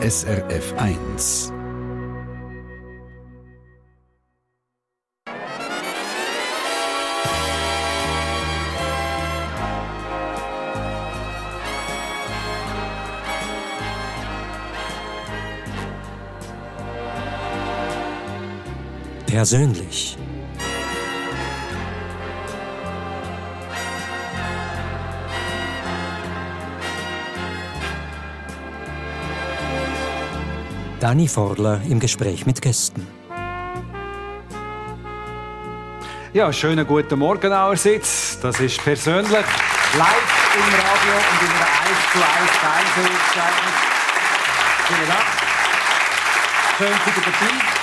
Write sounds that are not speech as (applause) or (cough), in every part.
SRF 1. Persönlich. Dani Forler im Gespräch mit Gästen. Ja, schönen guten Morgen allerseits. Das ist persönlich live im Radio und in einer 1 zu 1 Fernsehaufzeichnung. Vielen Dank. Schön, dass ihr dabei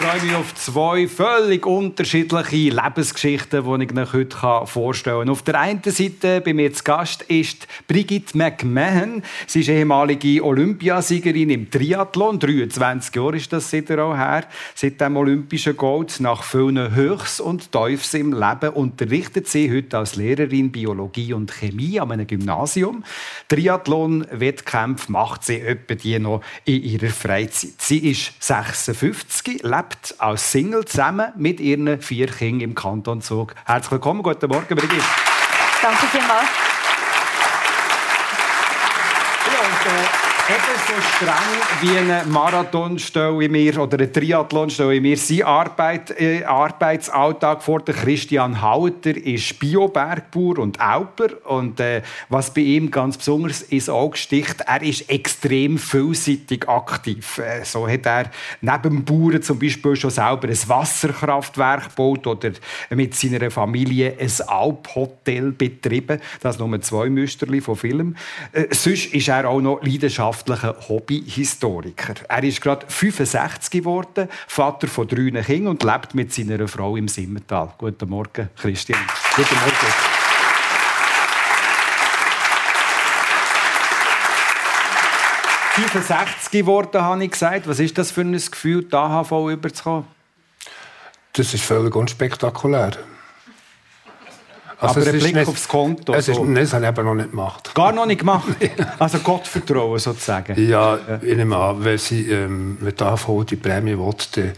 ich freue mich auf zwei völlig unterschiedliche Lebensgeschichten, die ich euch heute vorstellen kann. Auf der einen Seite bei mir zu Gast ist Brigitte McMahon. Sie ist ehemalige Olympiasiegerin im Triathlon. 23 Jahre ist das seit auch her. Seit dem Olympischen Gold. Nach vielen Höchst und Teufels im Leben unterrichtet sie heute als Lehrerin Biologie und Chemie an einem Gymnasium. Triathlon-Wettkämpfe macht sie etwa die noch in ihrer Freizeit. Sie ist 56, lebt lebt als Single zusammen mit ihren vier Kindern im Kanton Zug. Herzlich willkommen, guten Morgen, Brigitte. Danke vielmals. Ja, und, äh ebenso streng wie ein Marathon stelle ich mir, oder ein Triathlon stelle ich mir seinen Arbeit, äh, Arbeitsalltag vor. Der Christian Hauter ist Biobergbauer und Alper. Und äh, was bei ihm ganz besonders ins Auge sticht, er ist extrem vielseitig aktiv. Äh, so hat er neben Bauern zum Beispiel schon selber ein Wasserkraftwerk gebaut oder mit seiner Familie ein Alphotel betrieben. Das nur zwei Müsterli von Film. Äh, sonst ist er auch noch leidenschaftlich leidenschaftlicher Hobbyhistoriker. Er ist gerade 65 geworden, Vater von drei Kindern und lebt mit seiner Frau im Simmental. Guten Morgen, Christian. Guten Morgen. «65 geworden», habe ich gesagt. Was ist das für ein Gefühl, die AHV überzukommen? Das ist völlig unspektakulär. Also aber ein Blick nicht, aufs Konto. Es ist, so. das habe ich aber noch nicht gemacht. Gar noch nicht gemacht? (laughs) also Gottvertrauen sozusagen? Ja, ja. ich nehme an, wenn, sie, ähm, wenn die AHV die Prämie will, dann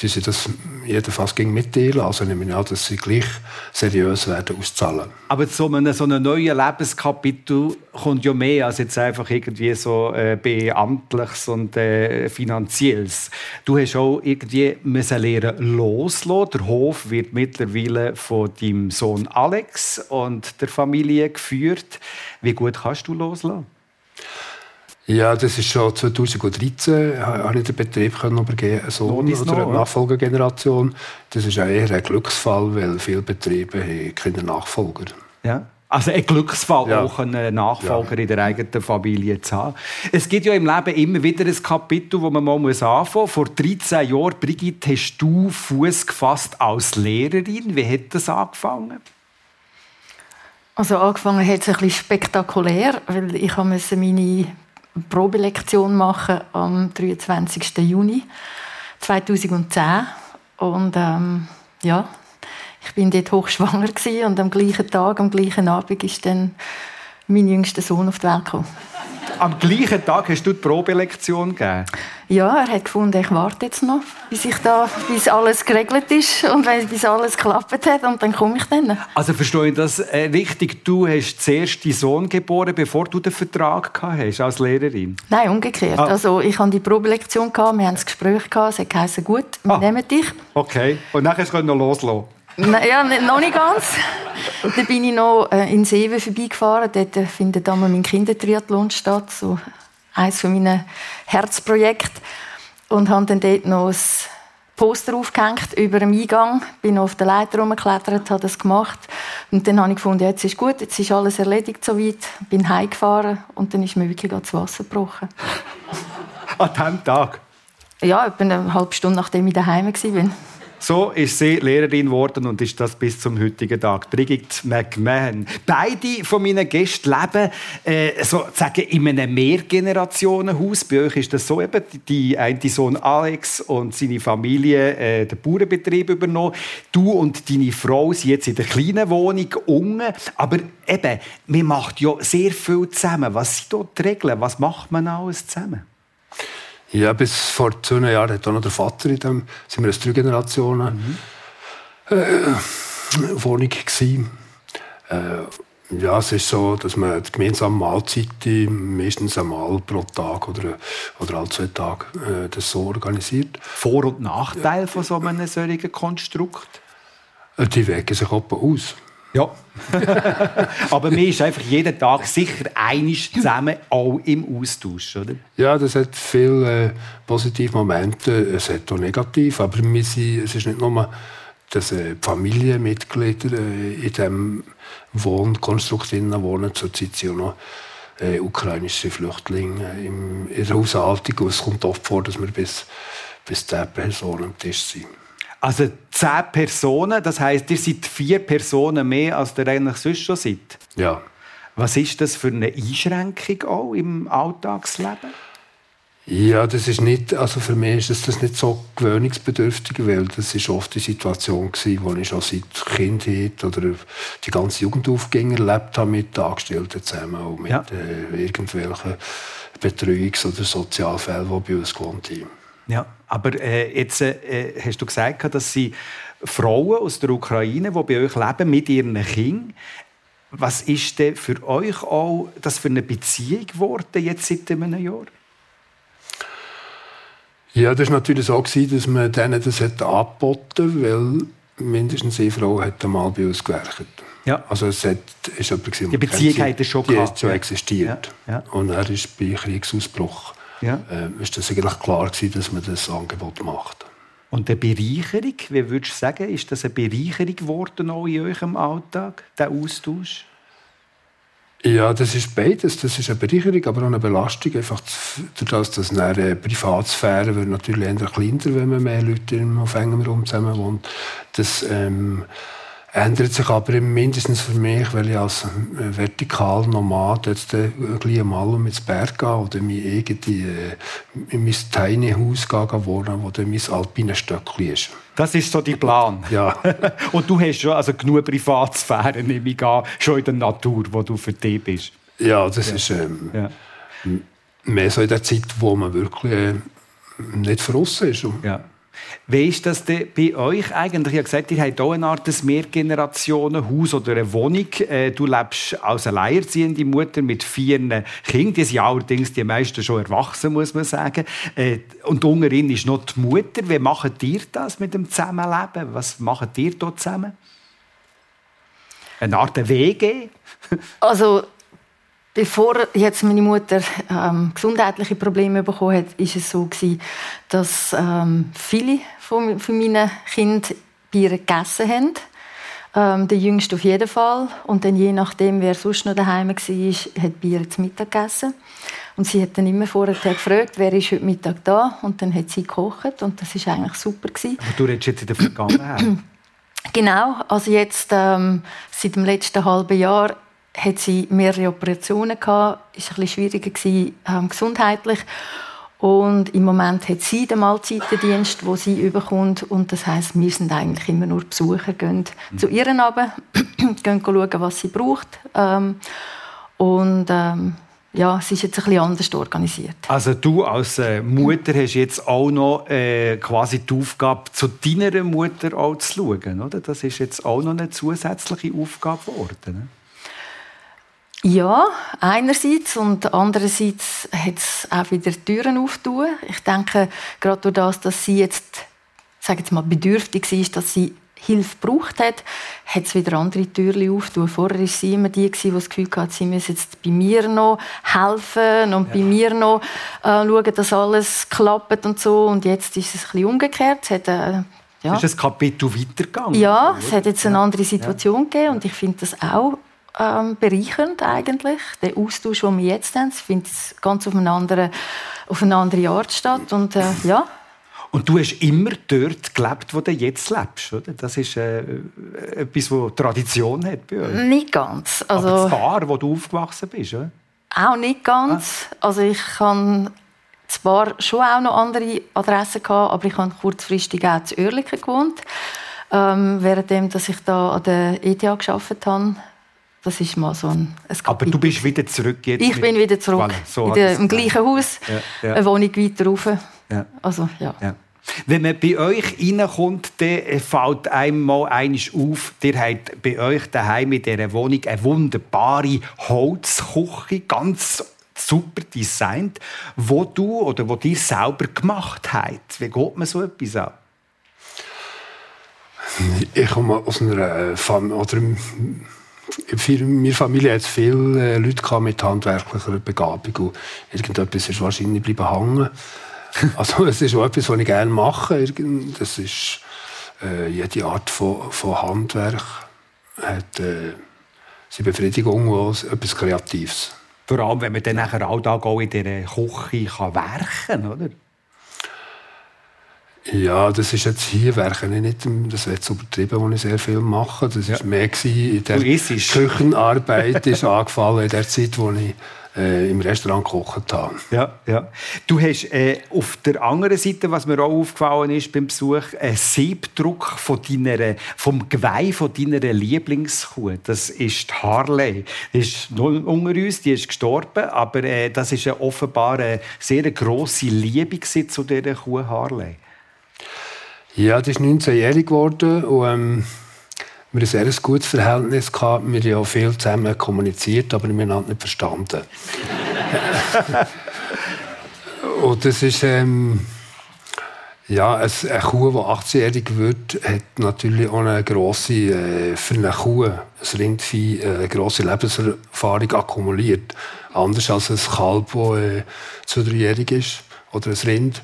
die sie das jedenfalls ging mitteilen. Also nehme ich an, dass sie gleich seriös werden auszahlen. Aber zu einem so einem neuen Lebenskapitel kommt ja mehr als jetzt einfach irgendwie so äh, Beamtliches und äh, Finanzielles. Du hast auch irgendwie müssen lernen loslassen. Der Hof wird mittlerweile von deinem Sohn Alex und der Familie geführt. Wie gut kannst du loslassen? Ja, das ist schon 2013, habe ich den Betrieb können übergeben, so oder eine Nachfolgegeneration. Das ist eher ein Glücksfall, weil viele Betriebe haben keine Nachfolger. Ja. Also ein Glücksfall, ja. auch einen Nachfolger ja. in der eigenen Familie zu haben. Es gibt ja im Leben immer wieder ein Kapitel, wo man mal anfangen muss. Vor 13 Jahren, Brigitte, hast du Fuß gefasst als Lehrerin. Wie hat das angefangen? Also angefangen hat es ein bisschen spektakulär, weil ich musste meine Probelektion machen am 23. Juni 2010 und ähm, ja, ich bin dort hochschwanger (laughs) und am gleichen Tag, am gleichen Abend ist dann mein jüngster Sohn auf die Welt gekommen am gleichen Tag hast du die Probelektion gegeben? Ja, er hat gefunden, ich warte jetzt noch, bis, ich da, bis alles geregelt ist und bis alles geklappt hat und dann komme ich dann. Also verstehe ich das äh, richtig? Du hast zuerst deinen Sohn geboren, bevor du den Vertrag gehabt hast als Lehrerin? Nein, umgekehrt. Ah. Also ich hatte die Probelektion, wir haben das Gespräch, gehabt, es hat geheißen, gut, wir ah. nehmen dich. Okay, und dann du noch loslassen? Ja, noch nicht ganz. Dann bin ich noch äh, in Seewe vorbeigefahren. Dort äh, findet einmal mein Kindertriathlon statt. So eines von meinen Herzprojekten. Und habe dann dort noch ein Poster aufgehängt über dem Eingang. Bin auf der Leiter rumgeklettert, habe das gemacht. Und dann habe ich gefunden, jetzt ist gut, jetzt ist alles erledigt soweit. Bin heimgefahren und dann ist mir wirklich das Wasser gebrochen. An diesem Tag? Ja, etwa eine halbe Stunde nachdem ich daheim war. So ist sie Lehrerin geworden und ist das bis zum heutigen Tag. Brigitte McMahon. Beide von meinen Gästen leben äh, sozusagen in einem Mehrgenerationenhaus. Bei euch ist das so eben, die eine Sohn Alex und seine Familie äh, den Bauernbetrieb übernommen. Du und deine Frau sind jetzt in der kleinen Wohnung unten. Aber eben, man macht ja sehr viel zusammen. Was sind dort die Regeln? Was macht man alles zusammen? Ja, bis vor zwei Jahren hat auch noch der Vater in dem, sind wir als drei Generationen mhm. äh, Wohnung gewesen. Äh, ja, es ist so, dass man die gemeinsame Mahlzeiten meistens einmal pro Tag oder, oder alle zwei Tage äh, das so organisiert. Vor- und Nachteil von so einem solchen Konstrukt? Äh, die wecken sich ab aus. Ja. (laughs) Aber mir ist einfach jeden Tag sicher einig zusammen, auch im Austausch, oder? Ja, das hat viele äh, positive Momente, es hat auch negativ, aber wir sind, es ist nicht nur, dass äh, Familienmitglieder äh, in diesem Wohnkonstrukt wohnen, zurzeit sind auch noch äh, ukrainische Flüchtlinge im, in der Haushaltung und es kommt oft vor, dass wir bis, bis 10 Personen am Tisch sind. Also zehn Personen, das heißt, ihr seid vier Personen mehr, als ihr eigentlich sonst schon seid. Ja. Was ist das für eine Einschränkung auch im Alltagsleben? Ja, das ist nicht, also für mich ist das nicht so gewöhnungsbedürftig, weil das ist oft die Situation gewesen, wo ich schon seit Kindheit oder die ganze Jugendaufgänge erlebt habe mit Angestellten zusammen und mit ja. äh, irgendwelchen Betreuungs- oder Sozialfällen, die bei uns gewohnt haben. Ja, aber äh, jetzt äh, hast du gesagt, dass sie Frauen aus der Ukraine, die bei euch leben, mit ihren Kindern. Was ist denn für euch auch das für eine Beziehung geworden jetzt seit einem Jahr? Ja, das war natürlich so, dass man denen das angeboten hat, weil mindestens eine Frau hat einmal bei uns gewerkt. Ja. Also es hat, ist jemand, die Beziehung hat schon die gehabt. Die schon existiert. Ja. Ja. Und er ist bei Kriegsausbruch ja. äh, ist das eigentlich klar gewesen, dass man das Angebot macht. Und eine Bereicherung, wie würdest du sagen, ist das eine Bereicherung geworden auch in eurem Alltag, der Austausch? Ja, das ist beides. Das ist eine Bereicherung, aber auch eine Belastung. Einfach dadurch, dass eine Privatsphäre wird natürlich eher kleiner, wenn man mehr Leute auf engem Raum zusammen wohnt. Das, ähm, ändert sich aber mindestens für mich, weil ich als äh, vertikal Nomad jetzt äh, gleich mal um ins Berg gehe oder mein irgendwie äh, in mein Tiny Haus wohnen, wo dann mein alpines Stöckchen ist. Das ist so dein Plan. Ja. (laughs) Und du hast schon also genug Privatsphäre, nehme ich an, schon in der Natur, wo du für dich bist. Ja, das ja. ist ähm, ja. mehr so in der Zeit, wo man wirklich äh, nicht verrissen ist. Ja. Wie ist das denn bei euch eigentlich? Ich habe gesagt, ihr habt auch eine Art Mehrgenerationenhaus oder eine Wohnung. Äh, du lebst als alleinerziehende Mutter mit vier Kindern. Die sind allerdings die meisten schon erwachsen, muss man sagen. Äh, und unter ist noch die Mutter. Wie macht ihr das mit dem Zusammenleben? Was macht ihr dort zusammen? Eine Art WG? Also Bevor jetzt meine Mutter ähm, gesundheitliche Probleme bekommen hat, ist es so gewesen, dass ähm, viele von, von meinen Kindern Bier gegessen haben. Ähm, der Jüngste auf jeden Fall. Und dann je nachdem, wer sonst noch daheim war, hat Bier zum Mittag gegessen. Und sie hat dann immer vorher gefragt, wer ist heute Mittag da? Und dann hat sie gekocht und das ist eigentlich super gewesen. Aber du redest jetzt in der Vergangenheit. (clears throat) Genau, also jetzt ähm, seit dem letzten halben Jahr hat sie mehrere Operationen gehabt, ist ein bisschen schwieriger gewesen, ähm, gesundheitlich. Und im Moment hat sie den Mahlzeitendienst, wo sie überkommt. Und das heißt, wir sind eigentlich immer nur Besucher, gehen mhm. zu ihr runter, (clears throat) gehen schauen, was sie braucht. Ähm, und ähm, ja, es ist jetzt ein bisschen anders organisiert. Also du als äh, Mutter hast jetzt auch noch äh, quasi die Aufgabe, zu deiner Mutter auch zu schauen, oder? Das ist jetzt auch noch eine zusätzliche Aufgabe geworden. Ne? Ja, einerseits und andererseits hat es auch wieder Türen aufgetan. Ich denke, gerade durch das, dass sie jetzt, sage jetzt mal, bedürftig war, dass sie Hilfe gebraucht hat, hat es wieder andere Türen aufgetan. Vorher war sie immer die, die das Gefühl hatte, sie müsse jetzt bei mir noch helfen und ja. bei mir noch äh, schauen, dass alles klappt und so. Und jetzt ist es ein bisschen umgekehrt. Es hat, äh, ja. Ist das Kapitel weitergegangen? Ja, es hat jetzt eine andere Situation ja. gegeben und ich finde das auch ähm, bereichernd eigentlich. Der Austausch, den wir jetzt haben, findet ganz auf eine andere, auf eine andere Art statt. Und, äh, ja. Und du hast immer dort gelebt, wo du jetzt lebst, oder? Das ist äh, etwas, das Tradition hat bei euch. Nicht ganz. Also, Aber das wo du aufgewachsen bist, oder? Auch nicht ganz. Ah. Also ich kann zwar schon auch noch andere Adressen gehabt, aber ich habe kurzfristig auch zu Oerlikon gewohnt. Ähm, währenddem, dass ich da an der ETH gearbeitet habe, Das ist mal so ein, ein Aber du bist wieder zurück jetzt? Ich bin wieder zurück. Voilà, so in der, Im gleichen Haus, ja, ja. eine Wohnung weiter rauf. Ja. Also, ja. ja. Wenn man bei euch reinkommt, dann fällt einem mal eines auf, ihr habt bei euch daheim in dieser Wohnung eine wunderbare Holzküche, ganz super designt, wo du oder wo dir selber gemacht habt. Wie geht man so etwas an? Ich komme aus einer Familie, oder in meiner Familie hat es viele Leute mit handwerklicher Begabung und irgendetwas ist wahrscheinlich bleiben hängen. (laughs) Also es ist auch etwas, was ich gerne mache. Das ist äh, jede Art von, von Handwerk hat äh, seine Befriedigung und etwas Kreatives. Vor allem, wenn man dann nachher Alltag auch in dieser Küche kann werken kann, oder? Ja, das ist jetzt hier werke ich nicht, das wird übertrieben, wo ich sehr viel mache. Das ja. mehr in der Küchenarbeit (laughs) ist angefallen in der Zeit, wo ich äh, im Restaurant gekocht habe. Ja, ja. Du hast äh, auf der anderen Seite, was mir auch aufgefallen ist beim Besuch, einen Siebdruck von deiner, vom Geweih von deiner Lieblingskuh. Das ist die Harley. Die ist unter uns, die ist gestorben, aber äh, das ist offenbar eine sehr grosse Liebe zu dieser Kuh Harley. Ja, die ist 19-jährig geworden und ähm, wir ein sehr gutes Verhältnis gehabt. Wir haben ja viel zusammen kommuniziert, aber wir haben nicht verstanden. (laughs) und das ist ähm, ja, eine Kuh, die 18-jährig wird, hat natürlich auch eine grosse, äh, für eine Kuh, ein Rindvieh, eine grosse Lebenserfahrung akkumuliert. Anders als ein Kalb, das äh, zwei, dreijährig ist, oder ein Rind.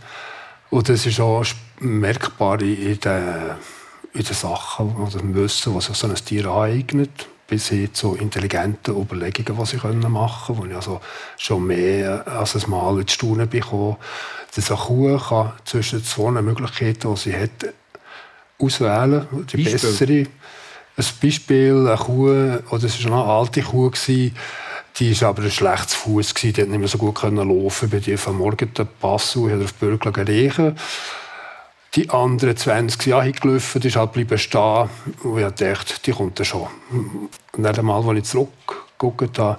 Und das ist auch merkbar in den in den Sachen oder im Wissen, was sich so ein Tier aneignet, bis hin zu intelligenten Überlegungen, die sie machen können, wo ich also schon mehr als ein Mal in Staunen bekomme, dass eine Kuh kann zwischen zwei Möglichkeiten, die sie hat, auswählen die Beispiel. bessere. Ein Beispiel, eine Kuh, oder es war eine alte Kuh, die war aber ein schlechtes Fuß, die konnte nicht mehr so gut laufen. Bei dir am Morgen den Pass auf die Bürger gelegen die anderen 20 Jahre gelaufen, ist halt bleiben stehen. Und ich dachte, die kommt dann schon. Und dann einmal, als ich zurückgeguckt habe,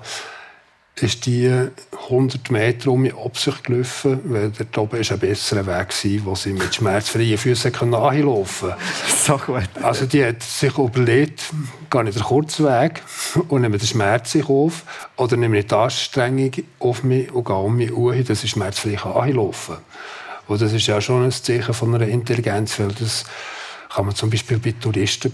ist die 100 Meter um mich ab sich gelaufen, weil dort oben ist ein besserer Weg war, wo sie mit schmerzfreien Füßen nachlaufen konnte. (laughs) So gut. Also die hat sich überlegt, gehe ich den kurzen Weg und nehme den Schmerz auf oder nehme ich die Anstrengung auf mich und gehe um mich herum, dass ich schmerzfrei nachlaufen kann. Und das ist ja schon ein Zeichen von einer Intelligenz, weil das kann man zum Beispiel bei Touristen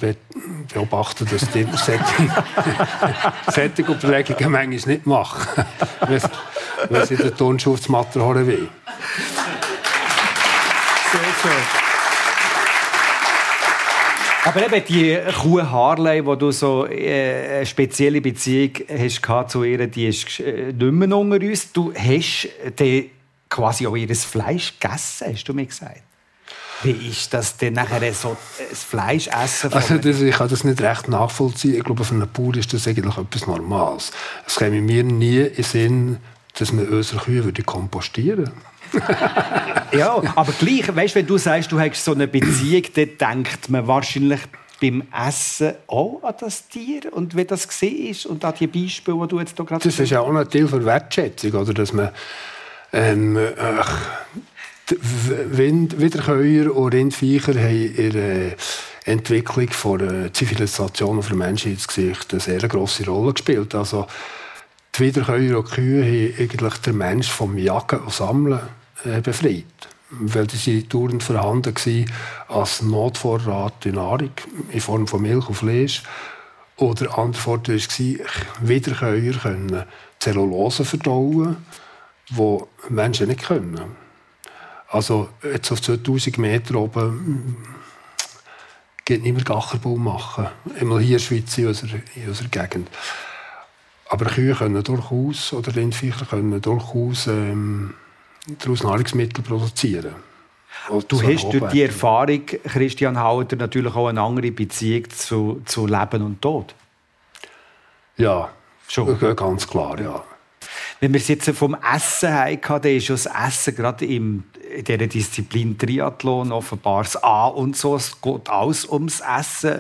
beobachten, dass die (laughs) solche (laughs) Überlegungen manchmal nicht machen, (laughs) wenn sie den Turnschuh aufs Matter holen will. Sehr schön. Aber eben die Kuh Harley, wo du so äh, eine spezielle Beziehung hast zu ihr, die ist äh, nicht mehr unter uns. Du hast den quasi auch ihr Fleisch gegessen, hast du mir gesagt. Wie ist das denn nachher so das Fleisch essen? Also das, ich kann das nicht recht nachvollziehen. Ich glaube, für einen Bauer ist das eigentlich etwas Normales. Es käme mir nie in den Sinn, dass man unsere Kühe würde kompostieren (laughs) Ja, aber gleich, weißt, wenn du sagst, du hast so eine Beziehung, dann denkt man wahrscheinlich beim Essen auch an das Tier und wie das war und an die Beispiele, die du jetzt hier gerade Das ist ja auch ein Teil der Wertschätzung, oder? dass man ähm, äh, Wind, Wiederkäuer und Rindviecher haben der Entwicklung der Zivilisation auf der Menschheitsgesicht eine sehr grosse Rolle gespielt. Also, die Wiederkäuer und Kühe haben eigentlich den Mensch vom Jagen und Sammeln äh, befreit. Weil sie dauernd vorhanden waren als Notvorrat in Nahrung in Form von Milch und Fleisch. Oder andere Vorteil war, Wiederkäuer können Zellulose verdauen wo Menschen nicht können. Also jetzt auf 2000 Meter oben geht nicht mehr Gacherbau machen. Einmal hier in der Schweiz, in unserer, in unserer Gegend. Aber Kühe können durchaus, oder Rindviecher können durchaus ähm, daraus Nahrungsmittel produzieren. Du hast durch die Erfahrung, Christian Hauter, natürlich auch eine andere Beziehung zu, zu Leben und Tod. Ja, Schon. ganz klar, ja. Wenn wir es jetzt vom Essen hatten, dann ist das Essen gerade in dieser Disziplin Triathlon offenbar das A und so. Es geht alles ums Essen.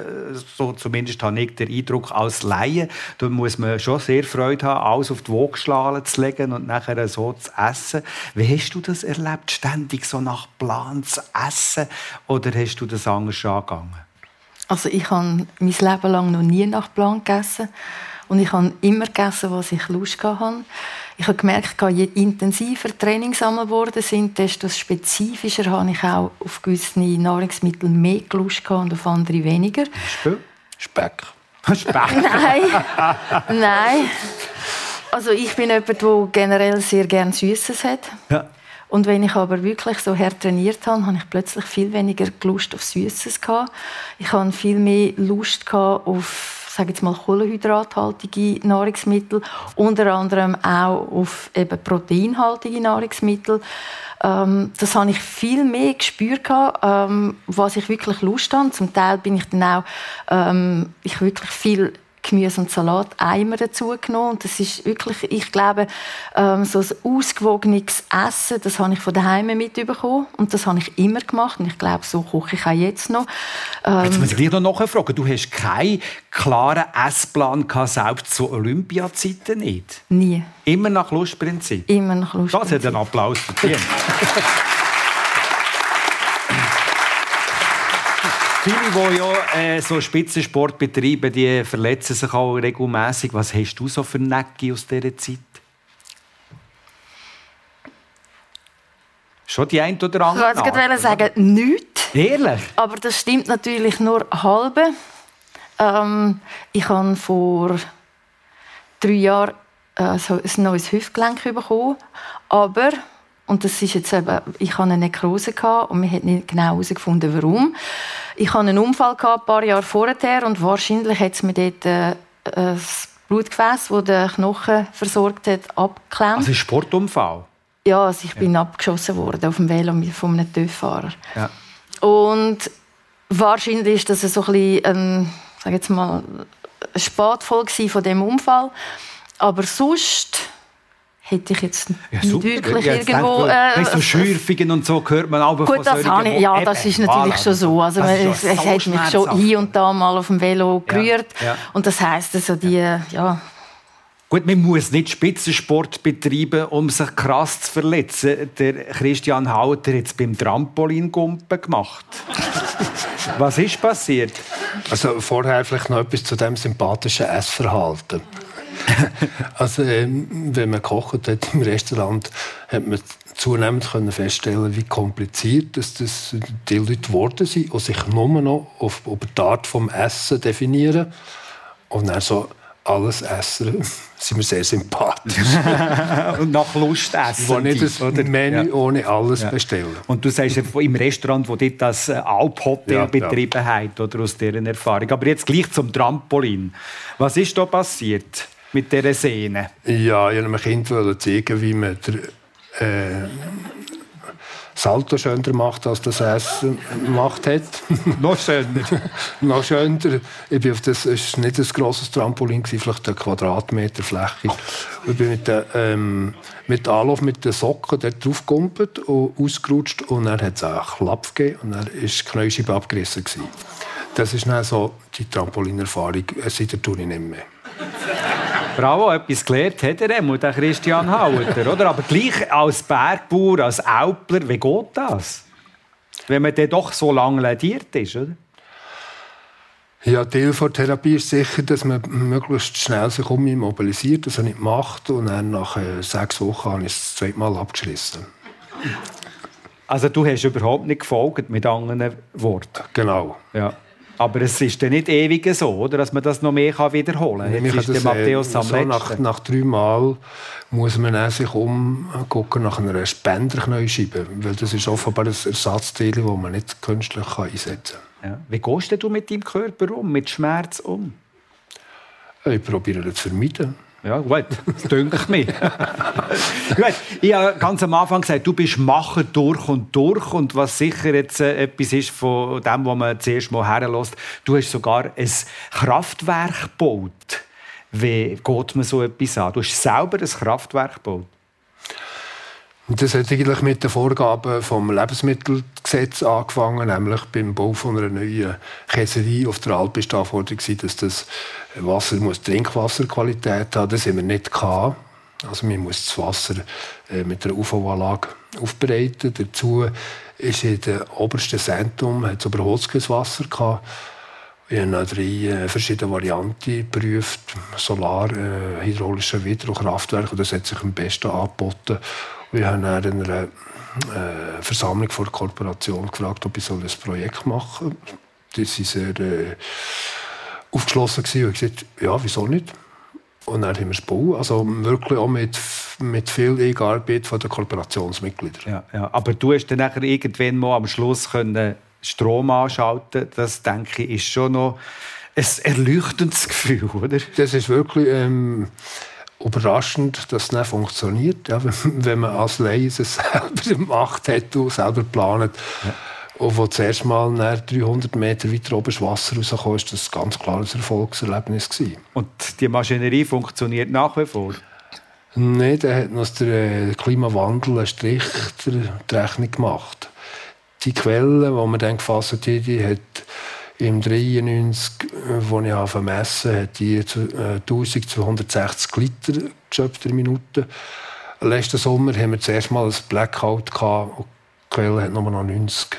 So zumindest habe ich den Eindruck als Laie. Da muss man schon sehr Freude haben, alles auf die Waagschale zu legen und nachher so zu essen. Wie hast du das erlebt, ständig so nach Plan zu essen? Oder hast du das anders angegangen? Also ich habe mein Leben lang noch nie nach Plan gegessen. Und ich habe immer gegessen, was ich Lust hatte. Ich habe gemerkt, je intensiver Trainingssammeln geworden sind, desto spezifischer habe ich auch auf gewisse Nahrungsmittel mehr Lust und auf andere weniger. Speck. (laughs) Speck? Nein, nein. Also ich bin jemand, der generell sehr gerne Süßes hat. Ja. Und wenn ich aber wirklich so hart trainiert habe, habe ich plötzlich viel weniger Lust auf Süßes gehabt. Ich habe viel mehr Lust auf sage jetzt mal kohlenhydrathaltige Nahrungsmittel, unter anderem auch auf eben proteinhaltige Nahrungsmittel. Ähm, das habe ich viel mehr gespürt, ähm, was ich wirklich Lust habe. Zum Teil bin ich dann auch ähm, ich wirklich viel Gemüse und Salat Eimer dazu genommen. Und das ist wirklich, ich glaube, ähm, so ein ausgewogenes Essen, das habe ich von daheim mitbekommen und das habe ich immer gemacht. Und ich glaube, so koche ich auch jetzt noch. Ähm, jetzt muss ich gleich noch nachfragen. Du hast keinen klaren Essplan gehabt, selbst zu Olympiazeiten nicht? Nie. Immer nach Lustprinzip? Immer nach Lustprinzip. Das hat einen Applaus verdient. (laughs) Viele, die ja äh, so Spitzensport betreiben, die verletzen sich auch regelmäßig. Was hast du so für Necki aus dieser Zeit? Schon die ein oder andere? Ich wollte gerade sagen, nichts. Ehrlich? Aber das stimmt natürlich nur halb. Ähm, ich habe vor drei Jahren äh, so ein neues Hüftgelenk bekommen. Aber und das ist jetzt eben, ich hatte eine Nekrose und wir haben nicht genau herausgefunden, warum. Ich hatte einen Unfall ein paar Jahre vorher und wahrscheinlich hat es mir dort äh, ein Blutgefäß, das den Knochen versorgt hat, abgeklemmt. Also ein Sportunfall? Ja, also ich bin ja. abgeschossen worden auf dem Velo von einem TÜV-Fahrer. Ja. Und wahrscheinlich ist das so ein bisschen, ähm, sag jetzt mal, von dem Unfall. Aber sonst hätte ich jetzt ja, nicht wirklich jetzt irgendwo... Äh, so Schürfungen und so hört man auch Gut, das habe ich, ja, das ist natürlich schon so. Also, es, es so hat mich schon hier und da mal auf dem Velo gerührt. Ja, ja. Und das heisst, also die... Ja, Gut, man muss nicht Spitzensport betreiben, um sich krass zu verletzen. Der Christian Hauter hat es beim Trampolingumpen gemacht. (laughs) Was ist passiert? Also vorher vielleicht noch etwas zu dem sympathischen Essverhalten. (laughs) also, ähm, wenn man kocht hat im Restaurant, hat man zunehmend können feststellen, wie kompliziert das, das die Leute geworden sind und sich nur noch auf, auf die Art des Essen definieren. Und dann so alles essen, (laughs) sind wir sehr sympathisch. (laughs) und nach Lust essen. Wo nicht das oder? Menü ja. ohne alles ja. bestellen. Und du sagst im Restaurant, wo dort das äh, Alphotel ja, betrieben ja. hat, oder aus deren Erfahrung. Aber jetzt gleich zum Trampolin. Was ist da passiert? Mit dieser Szene? Ja, ich wollte einem Kind zeigen, wie man der, äh, Salto schöner macht, als das Essen gemacht hat. (laughs) Noch schöner. (laughs) Noch schöner. Ich bin auf das, es war nicht ein grosses Trampolin, vielleicht eine Quadratmeter Fläche. Ich bin mit, der, ähm, mit Anlauf mit den Socken dort drauf und ausgerutscht und dann hat es einen Klapp gegeben und dann war die Knäuscheibe abgerissen. Das ist dann so die Trampolinerfahrung. Seitdem tue ich nicht mehr. Bravo, etwas gelernt hat er einmal, der Christian Hauter, oder? Aber gleich als Bergbauer, als Alpler, wie geht das? Wenn man dann doch so lange lediert ist, oder? Ja, Teil der Therapie ist sicher, dass man möglichst schnell sich um mobilisiert, das habe ich gemacht und dann nach äh, sechs Wochen habe ich es zweimal abgeschlossen. Also du hast überhaupt nicht gefolgt, mit anderen Worten? Genau. Ja. Aber es ist dann nicht ewig so, oder? dass man das noch mehr wiederholen kann. Jetzt ist der Matthäus am so nach, nach drei Mal muss man sich umgucken nach einer Spenderknäuscheibe, weil das ist offenbar ein Ersatzteil, das man nicht künstlich einsetzen kann. Ja. Wie gehst du mit deinem Körper um, mit Schmerz um? Ich probiere das zu vermeiden. Ja, gut, das dünkt mir. (laughs) gut, ich habe ganz am Anfang gesagt, du bist Macher durch und durch. Und was sicher jetzt äh, etwas ist von dem, was man zuerst mal herlässt, du hast sogar ein Kraftwerk gebaut. Wie geht man so etwas an? Du hast selber ein Kraftwerk gebaut. Das hat eigentlich mit den Vorgaben vom Lebensmittelgesetz angefangen, nämlich beim Bau von einer neuen Käserei auf der Alp ist die Anforderung, dass das Wasser muss Trinkwasserqualität haben. Das haben wir nicht gehabt. Also man muss das Wasser äh, mit einer UV-Anlage aufbereiten. Dazu ist in der obersten Zentrum hat es Holzgaswasser gehabt. Ich habe noch drei äh, verschiedene Varianten geprüft. Solar, äh, hydraulische Wieder- und Kraftwerke. Das hat sich am besten angeboten. Wir haben dann in einer äh, Versammlung vor der Korporation gefragt, ob ich ein Projekt machen soll. Die waren sehr äh, aufgeschlossen und gesagt, ja, wieso nicht? Und dann haben wir es gebaut. Also wirklich auch mit, mit viel Einarbeit von den Kooperationsmitgliedern. Ja, ja. Aber du hast dann nachher irgendwann mal am Schluss können Strom anschalten Das, denke ich, ist schon noch ein erleuchtendes (laughs) Gefühl, oder? Das ist wirklich... Ähm, überraschend, dass es nicht funktioniert. Ja, (laughs) wenn man als Laie es selber gemacht hat und selber geplant. Ja. Und wo zuerst mal 300 Meter weiter oben das Wasser rauskam, ist das ganz klar ein Erfolgserlebnis. Gewesen. Und die Maschinerie funktioniert nach wie vor? Nein, da hat uns der äh, Klimawandel einen Strich der Rechnung gemacht. Die Quelle, die wir dann gefasst haben, die hat im 93, wo ich vermessen hat die 1260 Liter geschöpft in Minute. Letzten Sommer haben wir zuerst mal ein Blackout gehabt und die Quelle hat nur noch 90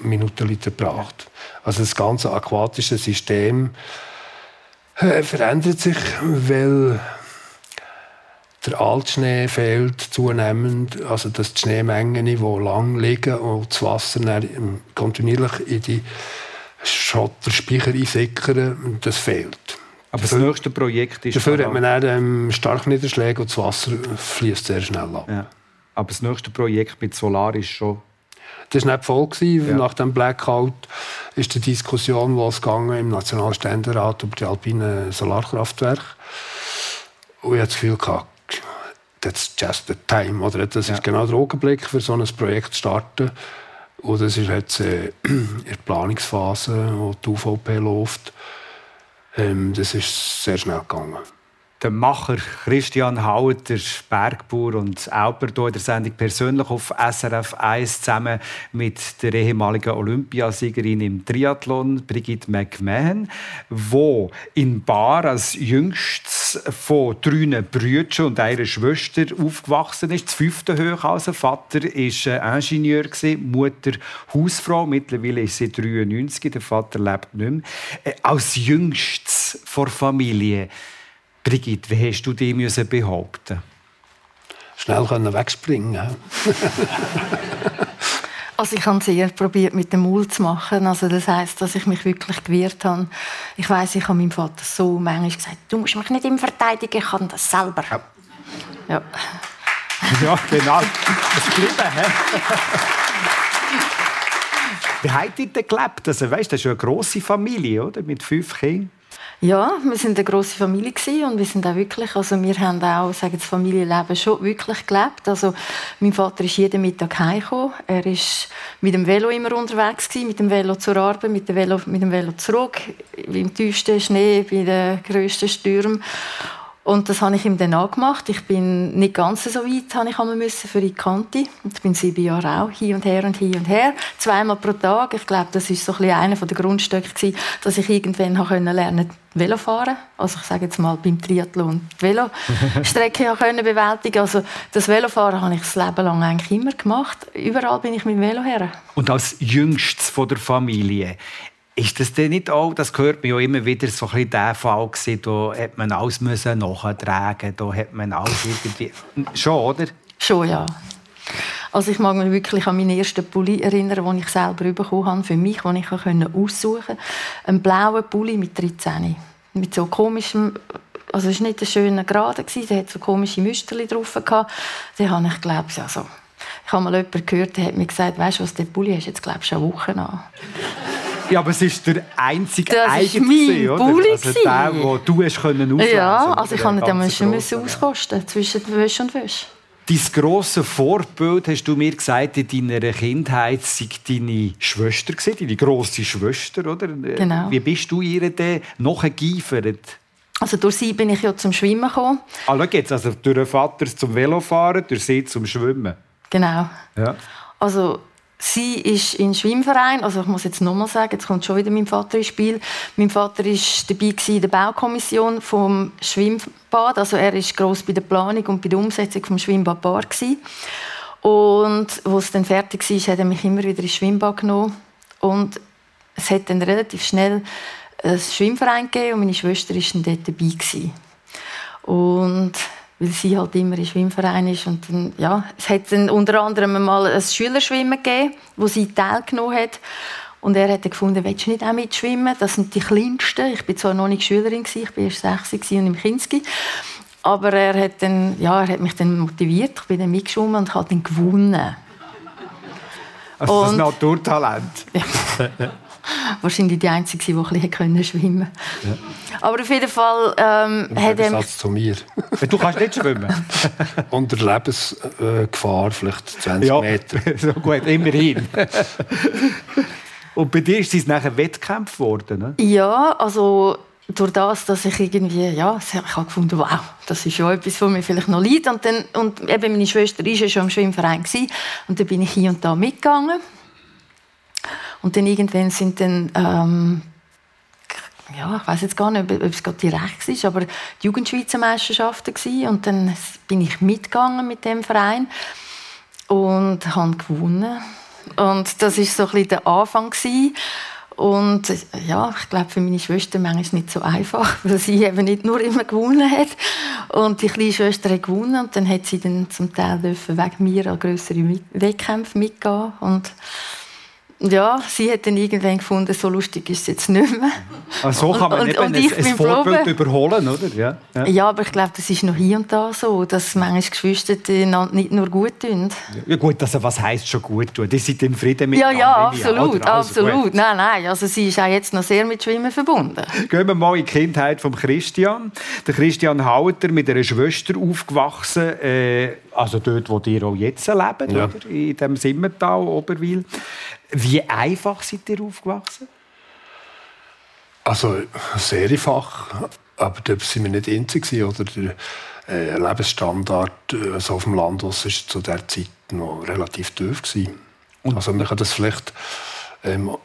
Minutenliter gebracht. Also das ganze aquatische System äh, verändert sich, weil der Altschnee fehlt zunehmend, also dass die Schneemengen, die lang liegen und das Wasser kontinuierlich in die Schotterspeicher einsickern, das fehlt. Aber das nächste Projekt ist... Dafür hat man dann ähm, Starkniederschläge und das Wasser fließt sehr schnell ab. Ja. Aber das nächste Projekt mit Solar ist schon... Das war nicht voll. Ja. Nach dem Blackout ist die Diskussion losgegangen im Nationalständerat über die alpinen Solarkraftwerke. Und ich hatte das Gefühl, that's just the time. Oder das ja. ist genau der Augenblick, für so ein Projekt zu starten. Und das ist jetzt äh, (clears throat) in der Planungsphase, wo die UVP läuft. Ähm, das ist sehr schnell gegangen der Macher Christian Hauer, der Bergbauer und Alper hier in der Sendung persönlich auf SRF 1 zusammen mit der ehemaligen Olympiasiegerin im Triathlon Brigitte McMahon, wo in Bar als jüngstes von drei Brüdern und einer Schwester aufgewachsen ist. Das fünfte hoch. Vater war Ingenieur, Mutter Hausfrau. Mittlerweile ist sie 93, der Vater lebt nicht mehr. Äh, als jüngstes vor Familie Brigitte, wie hast du dich müssen behaupten Schnell können wegspringen. (laughs) Also ich habe sehr probiert mit dem Mund zu machen. Also das heißt, dass ich mich wirklich gewehrt habe. Ich weiß, ich habe meinem Vater so manchmal gesagt, du musst mich nicht immer verteidigen, ich kann das selber. Ja. Ja, ja genau. Das ist geblieben, Wie habt ihr denn gelebt? Also, weißt, das ist eine grosse Familie, oder? Mit fünf Kindern. Ja, wir sind eine grosse Familie und wir sind auch wirklich, also wir haben auch, sagen das Familienleben schon wirklich gelebt. Also mein Vater ist jeden Mittag heimgekommen. Er ist mit dem Velo immer unterwegs gewesen, mit dem Velo zur Arbeit, mit dem Velo, mit dem Velo zurück, im tiefsten Schnee, bei den grössten Stürmen. Und das habe ich ihm dann angemacht. Ich bin nicht ganz so weit, habe ich müssen für die Kante. Ich bin sieben Jahre auch hin und her und hin und her. Zweimal pro Tag. Ich glaube, das ist so ein einer der Grundstücke gewesen, dass ich irgendwann lernen lernen Velo fahren. Also ich sage jetzt mal beim Triathlon die Velostrecke (laughs) können bewältigen. Also das Velofahren habe ich das Leben lang eigentlich immer gemacht. Überall bin ich mit dem Velo her. Und als Jüngstes von der Familie ist das denn nicht auch, das hört man ja immer wieder, so ein bisschen der Fall gewesen, da hat man alles müssen nachtragen, da hat man alles irgendwie... Schon, oder? Schon, ja. Also ich mag mich wirklich an meinen ersten Pulli erinnern, den ich selber bekommen habe, für mich, den ich aussuchen konnte. Ein blauer Pulli mit 13. Mit so komischem also es war nicht ein schöner Gerade, der hatte so komische Müsterchen drauf. Den habe ich, glaube ich, also, ich habe mal jemanden gehört, der hat mir gesagt, weißt du was, der Pulli hast jetzt, glaube ich, schon Wochen an. Ja, aber es ist der einzige das eigene, oder? Bulli also der, den du hast können auslesen Ja, also ich kann den schon müssen auskosten zwischen Wäsch und Wäsch. Dein grosses Vorbild, hast du mir gesagt, in deiner Kindheit sei deine Schwester, deine grosse Schwester, oder? Genau. Wie bist du ihr denn nachgeeifert? Also durch sie bin ich ja zum Schwimmen gekommen. Ah, schau jetzt, also durch den Vater zum Velofahren, durch sie zum Schwimmen. Genau. Ja. Also sie ist im Schwimmverein, also ich muss jetzt nochmal sagen, jetzt kommt schon wieder mein Vater ins Spiel. Mein Vater ist dabei in der Baukommission vom Schwimmbad, also er ist groß bei der Planung und bei der Umsetzung vom Schwimmbad Bar. Und als es dann fertig war, hat er mich immer wieder ins Schwimmbad genommen und es hat dann relativ schnell einen Schwimmverein gegeben und meine Schwester war dann dort dabei. Und weil sie halt immer im Schwimmverein ist. Und dann, ja, es hat dann unter anderem mal ein Schülerschwimmen gegeben, wo sie teilgenommen hat. Und er hat gefunden, willst du nicht auch mitschwimmen? Das sind die Kleinsten. Ich bin zwar noch nicht Schülerin, ich war erst 16 und im Kinski. Aber er hat, dann, ja, er hat mich dann motiviert. Ich bin dann mitgeschwommen und habe dann gewonnen. Also das Naturtalent. Ja. (laughs) wahrscheinlich die Einzige, die ein bisschen schwimmen konnte. Ja. Aber auf jeden Fall ähm, hat er... Mich... zu mir. du kannst nicht schwimmen? (laughs) Unter Lebensgefahr, vielleicht 20 ja, Meter. (laughs) so gut, immerhin. Und bei dir ist es nachher Wettkampf geworden, ne? Ja, also durch das, dass ich irgendwie, ja, ich habe gefunden, wow, das ist schon etwas, was mir vielleicht noch liegt. Und, dann, und eben meine Schwester war ja schon im Schwimmverein gewesen, und dann bin ich hier und da mitgegangen. Und dann irgendwann sind dann, ähm, ja, ich weiß jetzt gar nicht, ob, es gerade direkt ist, aber die Jugendschweizer Meisterschaften gewesen. und dann bin ich mitgegangen mit dem Verein und habe gewonnen. Und das ist so ein bisschen der Anfang gewesen. Und ja, ich glaube, für meine Schwester manchmal nicht so einfach, (laughs) weil sie eben nicht nur immer gewonnen hat. Und die kleine Schwester hat gewonnen und dann hat sie dann zum Teil wegen mir an größere Wettkämpfe mitgehen. Und ja, sie hat dann irgendwann gefunden, so lustig ist es jetzt nicht mehr. Also so kann man und, eben und, und ein, ein Vorbild proben. überholen, oder? Ja, ja. ja, aber ich glaube, das ist noch hier und da so, dass manchmal Geschwister nicht nur gut tun. Ja gut, also was heisst schon gut tun? Die sind in Frieden mit Ja, ja, absolut, also, absolut. Gut. Nein, nein, also sie ist auch jetzt noch sehr mit Schwimmen verbunden. Gehen wir mal in die Kindheit von Christian. Der Christian Hauter mit einer Schwester aufgewachsen, äh, also dort, wo ihr auch jetzt lebt, ja. oder? in dem Simmental, Oberwil. Wie einfach seid ihr aufgewachsen? Also sehr einfach, aber da sind wir nicht einzig oder der äh, Lebensstandard äh, so auf dem Land war zu der Zeit noch relativ tief gewesen. Und also man kann das vielleicht ähm,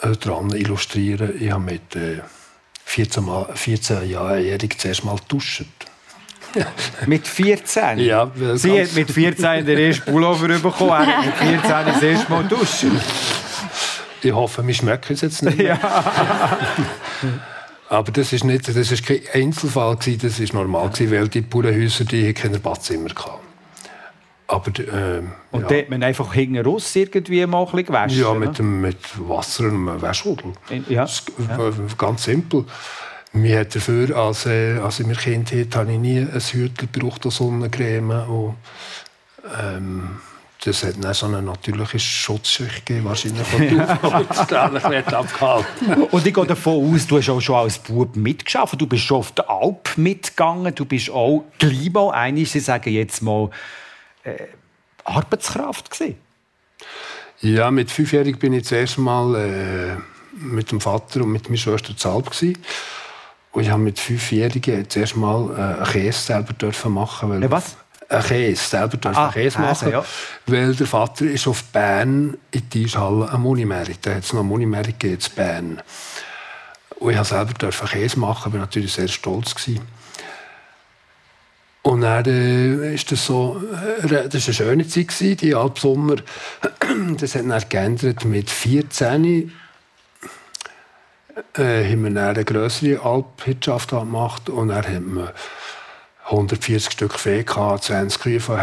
äh, daran illustrieren. Ich habe mit äh, 14, 14 Jahren zuerst mal duschen. (laughs) mit 14? Ja. Sie hat mit 14 den ersten Pullover bekommen, er hat mit 14 das erste Mal duschen. Ich hoffe, wir schmecken es jetzt nicht mehr. Ja. (laughs) Aber das ist nicht, das ist kein Einzelfall gewesen, das ist normal gewesen, weil die Bauernhäuser, die kein Badzimmer hatten. Aber, ähm, und ja. da hat man einfach hinten raus irgendwie mal ein gewaschen? Ja, mit, dem, mit Wasser und einem Wäschrudel. Ja. ja. Ganz simpel. Mir hat dafür, als, äh, als ich mir Kind hatte, habe ich nie ein Hütchen gebraucht, Sonnencreme. Und, ähm, das hat dann so eine natürliche Schutzschicht gegeben, wahrscheinlich von der abgehalten. Und ich gehe davon aus, du hast auch schon als Bub mitgeschafft. Du bist schon auf der Alp mitgegangen. Du bist auch gleich mal eine, sie sagen jetzt mal, äh, Arbeitskraft gewesen. Ja, mit fünfjährig bin ich das erste Mal äh, mit dem Vater und mit meiner Schwester zu Alp gewesen. Und ich habe mit Fünfjährigen zuerst mal äh, einen Käse selber dürfen machen. Weil ja, was? Ein Käse, selber dürfen ah, Käse machen. Ja. Weil der Vater ist auf Bern in die Eishalle am Unimerit. Da hat es noch eine Unimerit in Bern. Und ich durfte selber Käse machen, war natürlich sehr stolz. Gewesen. Und dann äh, ist das so, äh, das war eine schöne Zeit, gewesen, die Alpsommer. (clears throat) Das hat dann geändert mit 14 äh, haben wir eine grössere Alpwirtschaft gemacht und dann haben wir 140 Stück Vieh gehabt, 20 Kühe von,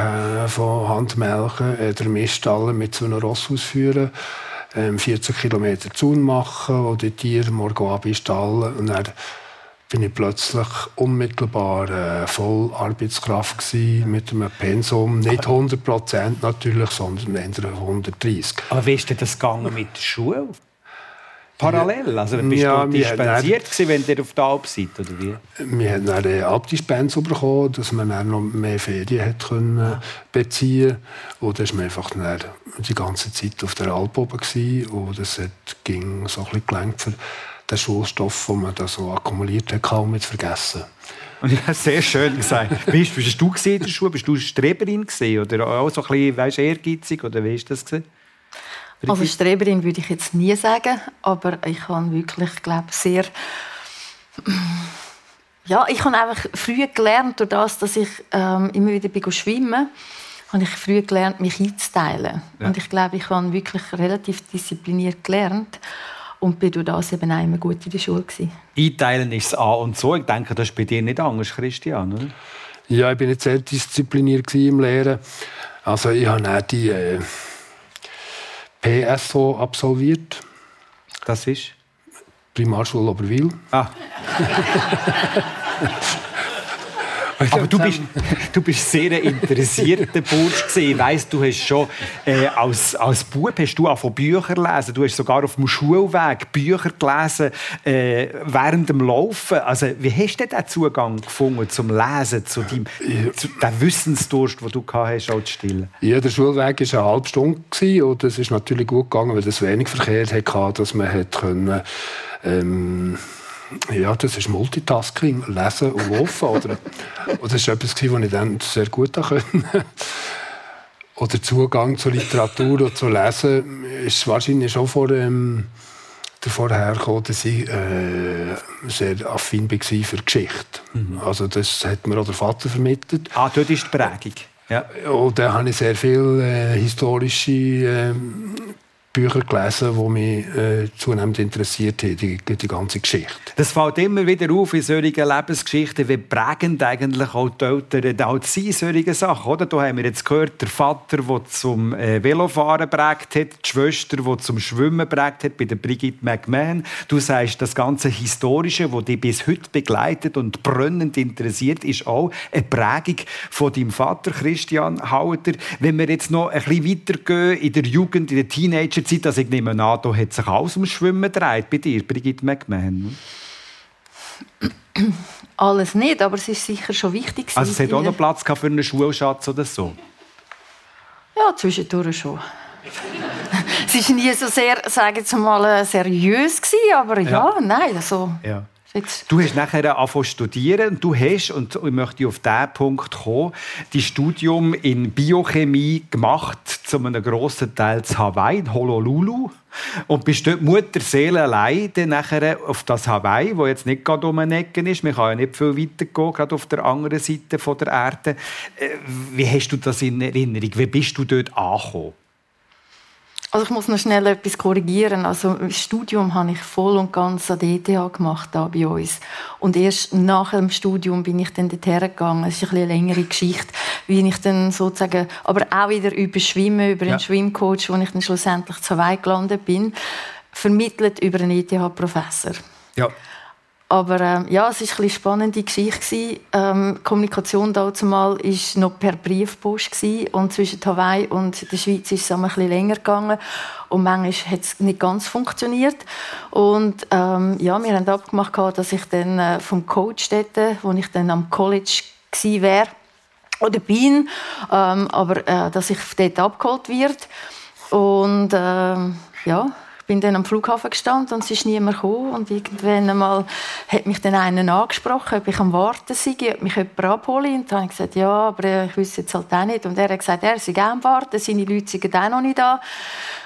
von Handmelken, äh, der Miststall mit so einem Ross ausführen, ähm, 40 Kilometer Zaun machen, wo die Tiere morgen abstallen und dann bin ich plötzlich unmittelbar äh, voll Arbeitskraft gewesen, mit einem Pensum, nicht 100 Prozent natürlich, sondern eher 130. Aber wie ist denn das gegangen mit der Schule? Parallel? Also bist ja, du dispensiert gewesen, wenn ihr auf der Alp seid, oder wie? Wir haben eine Alpdispens bekommen, dass man dann noch mehr Ferien hat können ja. beziehen Oder ist man einfach die ganze Zeit auf der Alp oben gewesen, und hat, ging so ein bisschen gelenkt für den Schulstoff, den man da so akkumuliert hat, kaum zu vergessen. Und ja, sehr schön gesagt. Bist, bist du in der Schule? Bist du Streberin gewesen? oder auch so ein bisschen, weißt, ehrgeizig oder wie ist das gewesen? Also Streberin würde ich jetzt nie sagen, aber ich habe wirklich, glaube sehr ja, ich habe einfach früh gelernt, durch das, dass ich ähm, immer wieder bin schwimmen habe ich früh gelernt, mich einzuteilen. Ja. Und ich glaube, ich habe wirklich relativ diszipliniert gelernt und bin durch das eben auch immer gut in der Schule gewesen. Einteilen ist das A und so. Ich denke, das ist bei dir nicht anders, Christian, oder? Ja, ich bin nicht sehr diszipliniert im Lehren. Also ich habe auch die äh, PSO absolviert. Das ist? Primarschule Oberwil. Ah. (laughs) Aber du bist, (laughs) du bist sehr ein interessierter Bursch. Ich weiss, du hast schon äh, als, als Bub hast du von Bücher lesen. Du hast sogar auf dem Schulweg Bücher gelesen äh, während dem Laufen. Also wie hast du den Zugang gefunden zum Lesen, zu dem, ja. zu dem Wissensdurst, den du hast, auch zu stillen? Ja, der Schulweg war eine halbe Stunde gewesen, und das ist natürlich gut gegangen, weil es wenig Verkehr hatte, dass man hat können, ähm, ja, das ist Multitasking, Lesen und Laufen. Oder, oder das ist etwas, was ich dann sehr gut konnte. oder Zugang zur Literatur und zu Lesen ist wahrscheinlich schon vor ähm, davor hergekommen, dass ich äh, sehr affin war für Geschichte. Mhm. Also das hat mir auch der Vater vermittelt. Ah, dort ist die Prägung. Ja. Und da habe ich sehr viele äh, historische äh, Bücher gelesen, die mich äh, zunehmend interessiert haben, die, die ganze Geschichte. Das fällt immer wieder auf in solchen Lebensgeschichten, wie prägend eigentlich auch die Eltern auch sind, solche Sachen. Oder? Da haben wir jetzt gehört, der Vater, der zum äh, Velofahren prägt hat, die Schwester, die zum Schwimmen prägt hat, bei der Brigitte McMahon. Du sagst, das ganze Historische, das dich bis heute begleitet und brennend interessiert, ist auch eine Prägung von deinem Vater, Christian Hauter. Wenn wir jetzt noch ein bisschen weitergehen in der Jugend, in der Teenager letzter Zeit, also ich nehme an, da hat sich alles ums Schwimmen gedreht bei dir, Brigitte McMahon. Alles nicht, aber es ist sicher schon wichtig. Also es hat auch noch Platz für einen Schulschatz oder so? Ja, zwischendurch schon. (laughs) es war nie so sehr, sagen wir mal, seriös gewesen, aber ja, ja nein, also... Ja. Du hast nachher angefangen studieren und du hast, und ich möchte auf diesen Punkt kommen, das Studium in Biochemie gemacht, zu einem grossen Teil zu Hawaii, in Honolulu. Und bist dort Mutterseele allein nachher auf das Hawaii, wo jetzt nicht gerade um eine Ecke ist. Man kann ja nicht viel weiter gehen, gerade auf der anderen Seite der Erde. Äh, wie hast du das in Erinnerung? Wie bist du dort angekommen? Also ich muss noch schnell etwas korrigieren. Also das Studium habe ich voll und ganz an der ETH gemacht da bei uns. Und erst nach dem Studium bin ich dann dorthin gegangen. Es ist eine längere Geschichte, wie ich dann sozusagen, aber auch wieder über Schwimmen, über einen ja. Schwimmcoach, wo ich dann schlussendlich zu weit gelandet bin, vermittelt über einen ETH-Professor. Ja. Aber ähm, ja, es war eine spannende Geschichte. Ähm, Kommunikation dazumal war noch per Briefpost gewesen. und zwischen Hawaii und der Schweiz ist es ein bisschen länger gegangen und manchmal hat es nicht ganz funktioniert. Und ähm, ja, wir haben abgemacht, dass ich dann äh, vom Coach dort, wo ich dann am College wäre oder bin, ähm, aber äh, dass ich dort abgeholt wird und ähm, ja bin dann am Flughafen gestanden und es ist niemand gekommen. Und irgendwann einmal hat mich dann einer angesprochen, ob ich am Warten sei, ob mich jemand abholen. Und dann habe ich gesagt, ja, aber ich wüsste jetzt halt auch nicht. Und er hat gesagt, er sei auch am Warten, seine Leute sind auch noch nicht da.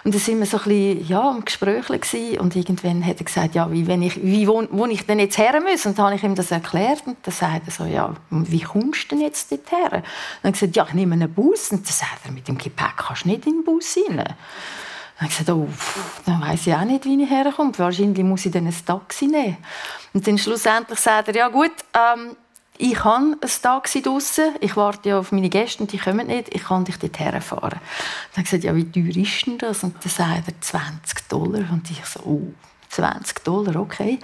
Und dann sind wir so ein bisschen, ja, am Gespräch gewesen. Und irgendwann hat er gesagt, ja, wie, wenn ich, wie, wo, wo ich denn jetzt her muss? Und dann habe ich ihm das erklärt. Und dann sagt er so, ja, wie kommst du denn jetzt dort her? Und dann habe ich gesagt, ja, ich nehme einen Bus. Und dann sagt er, mit dem Gepäck kannst du nicht in den Bus rein. Habe ich gesagt, oh, dann weiss ich auch nicht, wie ich herkomme. Wahrscheinlich muss ich dann ein Taxi nehmen. Und dann schlussendlich sagt er, ja gut, ähm, ich habe ein Taxi draussen, ich warte ja auf meine Gäste und die kommen nicht, ich kann dich dort herfahren. Dann habe ich gesagt, ja, wie teuer ist denn das? Und dann sagt er, 20 Dollar. Und ich so, oh, 20 Dollar, okay.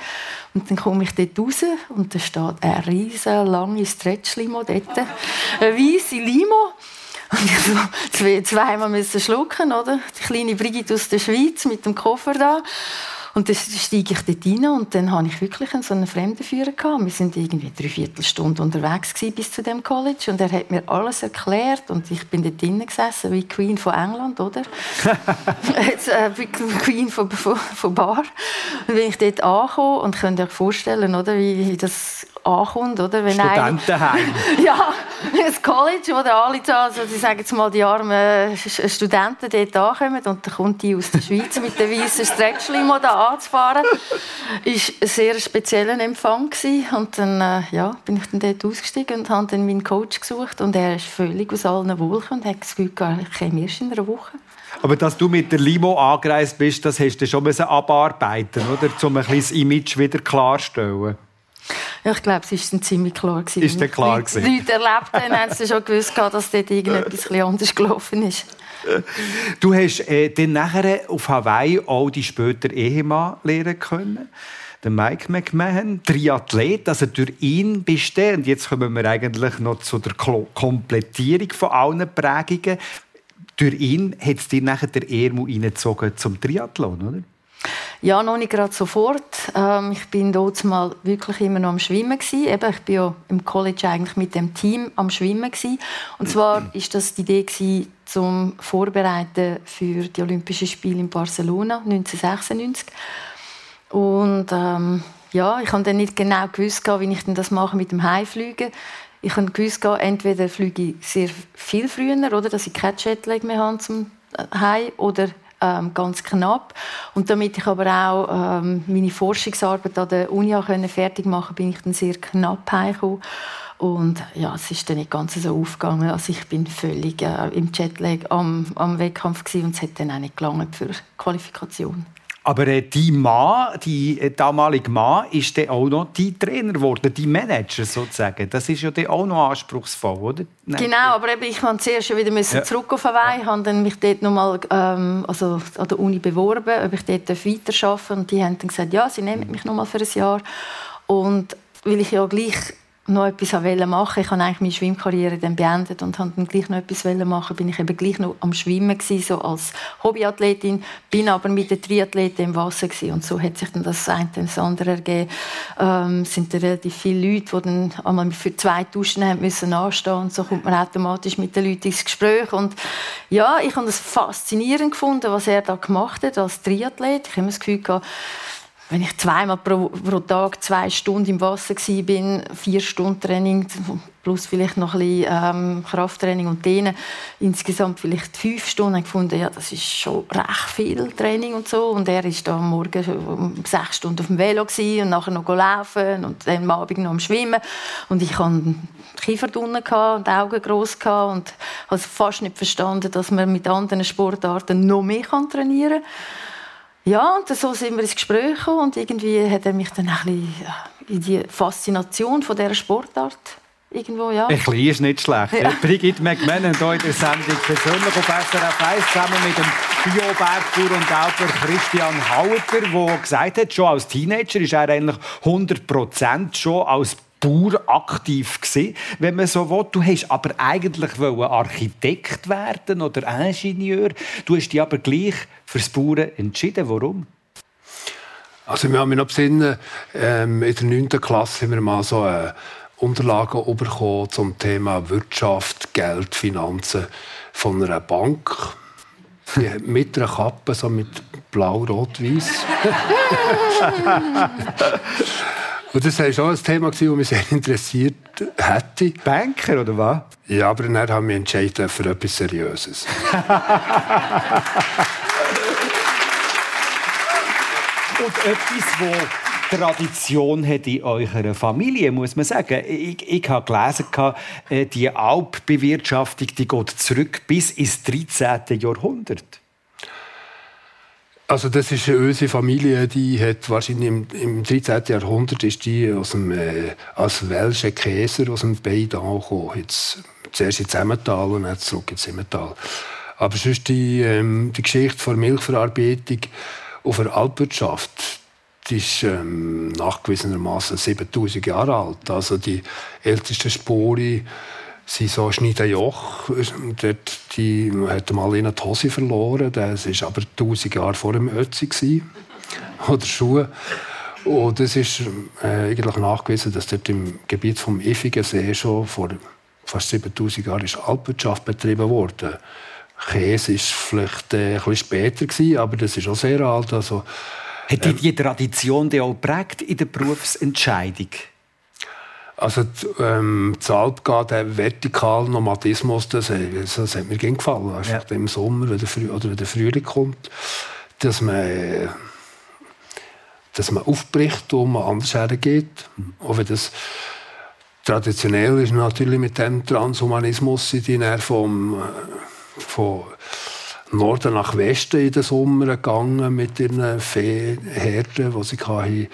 Und dann komme ich dort raus und da steht eine riesige, lange Stretch-Limo dort, eine weisse Limo. Und ich so zwei, zweimal müssen schlucken, oder? Die kleine Brigitte aus der Schweiz mit dem Koffer da. Und dann steige ich dort rein und dann hatte ich wirklich so einen Fremdenführer. Gehabt. Wir sind irgendwie eine Viertelstunde unterwegs bis zu dem College und er hat mir alles erklärt und ich bin dort drinnen gesessen wie Queen von England, oder? (laughs) Jetzt, äh, Queen von, von, von Bar. Und bin ich dort angekommen und könnt euch vorstellen, oder, wie, wie das ankommt, oder? Wenn Studentenheim. (laughs) ja, das College, wo alle, also, die sagen jetzt mal, die armen Studenten dort ankommen und dann kommt die aus der Schweiz mit den weißen Streckschlimo da anzufahren. Das war ein sehr spezieller Empfang gewesen. und dann äh, ja, bin ich dann dort ausgestiegen und habe dann meinen Coach gesucht und er ist völlig aus allen Wolken und hat das Gefühl, ich käme erst in einer Woche. Aber dass du mit der Limo angereist bist, das hast du schon abarbeiten oder? Um ein bisschen das Image wieder klarzustellen. Ja, ich glaube, es war ziemlich klar. Gewesen. Ist denn klar gewesen? Die Leute erlebt haben, haben sie schon gewusst, dass dort irgendetwas anders gelaufen ist. Du hast äh, dann nachher auf Hawaii auch die später Ehemann lernen können. Der Mike McMahon, Triathlet, also durch ihn bist du, und jetzt kommen wir eigentlich noch zu der Komplettierung von allen Prägungen. Durch ihn hat es dir nachher der Ehrmu reingezogen zum Triathlon, oder? Ja, noch nicht gerade sofort. Ähm, ich bin dort mal wirklich immer noch am Schwimmen gewesen. Eben, ich bin ja im College eigentlich mit dem Team am Schwimmen gewesen. Und zwar (clears throat) ist das die Idee gewesen, zum Vorbereiten für die Olympischen Spiele in Barcelona 1996. Und ähm, ja, ich habe dann nicht genau gewusst, wie ich denn das mache mit dem Heimfliegen. Ich habe gewusst, entweder fliege ich sehr viel früher, oder dass ich kein Jetlag mehr habe zum Heim, oder ähm, ganz knapp. Und damit ich aber auch ähm, meine Forschungsarbeit an der Uni können fertig machen bin ich dann sehr knapp heimgekommen. Und ja, es ist dann nicht ganz so aufgegangen. Also ich bin völlig äh, im Jetlag am, am Wettkampf und es hat dann auch nicht gelangt für Qualifikation. Aber äh, die Mann, die äh, damalige Mann, ist dann auch noch die Trainer geworden, die Manager sozusagen. Das ist ja dann auch noch anspruchsvoll, oder? Nein. Genau, aber eben, ich musste zuerst wieder ja. zurück auf Hawaii, habe dann mich dort nochmal ähm, also an der Uni beworben, ob ich dort weiterarbeiten darf. Und die haben dann gesagt, ja, sie nehmen mich nochmal für ein Jahr. Und weil ich ja gleich noch etwas machen Ich habe eigentlich meine Schwimmkarriere dann beendet und habe dann gleich noch etwas machen. Bin ich eben gleich noch am Schwimmen gewesen, so als Hobbyathletin, bin aber mit den Triathleten im Wasser gewesen. und so hat sich dann das eine und das andere ergeben. Ähm, es sind relativ viele Leute, die dann einmal für zwei Duschen haben müssen anstehen und so kommt man automatisch mit den Leuten ins Gespräch und ja, ich habe es faszinierend gefunden, was er da gemacht hat als Triathlet. Ich habe das Gefühl gehabt, wenn ich zweimal pro, pro Tag zwei Stunden im Wasser war, vier Stunden Training plus vielleicht noch ein bisschen ähm, Krafttraining und denen insgesamt vielleicht fünf Stunden ich gefunden, ja, das ist schon recht viel Training und so und er ist da am Morgen um sechs Stunden auf dem Velo und nachher noch laufen und dann am Abend noch am Schwimmen und ich hatte Kiefer unten und Augen groß und habe fast nicht verstanden, dass man mit anderen Sportarten noch mehr trainieren kann. Ja, und so sind wir ins Gespräch gekommen und irgendwie hat er mich dann ein bisschen in die Faszination von dieser Sportart irgendwo, ja. Ein bisschen ist nicht schlecht. Ja. Brigitte McMahon hier in der Sendung persönlich auf SRF 1 zusammen mit dem Bio-Bergbauer und Autor Christian Hauter, der gesagt hat, schon als Teenager ist er eigentlich 100% schon als Bauer aktiv gewesen, wenn man so will. Du hast aber eigentlich Architekt werden oder Ingenieur. Du hast dich aber gleich fürs Bauern entschieden. Warum? Also wir haben mich noch besinnen, ähm, in der 9. Klasse haben wir mal so äh, Unterlagen bekommen zum Thema Wirtschaft, Geld, Finanzen von einer Bank. mit einer Kappe, so mit blau-rot-weiß. (laughs) Und das war schon ein Thema, das mich sehr interessiert hätte. Banker, oder was? Ja, aber dann haben wir entschieden für etwas Seriöses. (laughs) Und etwas, wo Tradition hat in eurer Familie, muss man sagen. Ich, ich habe gelesen, äh, die Alpbewirtschaftung die geht zurück bis ins 13. Jahrhundert. Also das ist unsere Familie, die hat wahrscheinlich im, im 13. Jahrhundert ist die aus dem, äh, als welsche Käser aus dem Beid angekommen. Jetzt, zuerst ins Emmental und dann zurück ins Emmental. Aber sonst die, ähm, die Geschichte der Milchverarbeitung auf der Alpwirtschaft, die ist ähm, nachgewiesenermaßen 7000 Jahre alt. Also die ältesten Spuren sind so Schneidenjoch. Dort, die hat mal in die Hose verloren. Das war aber 1000 Jahre vor dem Ötzi. oder Schuhe. Und es ist äh, eigentlich nachgewiesen, dass dort im Gebiet vom Iffigen See schon vor fast 7000 Jahren ist Alpwirtschaft betrieben wurde. Käse ist vielleicht äh, ein bisschen später gewesen, aber das ist auch sehr alt. Also, Hat ähm, die Tradition die auch geprägt in der Berufsentscheidung? Also ähm, das Alpgehen, der vertikale Nomadismus, das, das hat mir gefallen. Also ja. Im Sommer wenn der, Früh oder wenn der Frühling kommt, dass man, dass man aufbricht und man anders hergeht. Auch wenn das traditionell ist natürlich mit dem Transhumanismus sind die vom, von Norden nach Westen in den Sommer gegangen mit ihren Viehherden, die sie hatten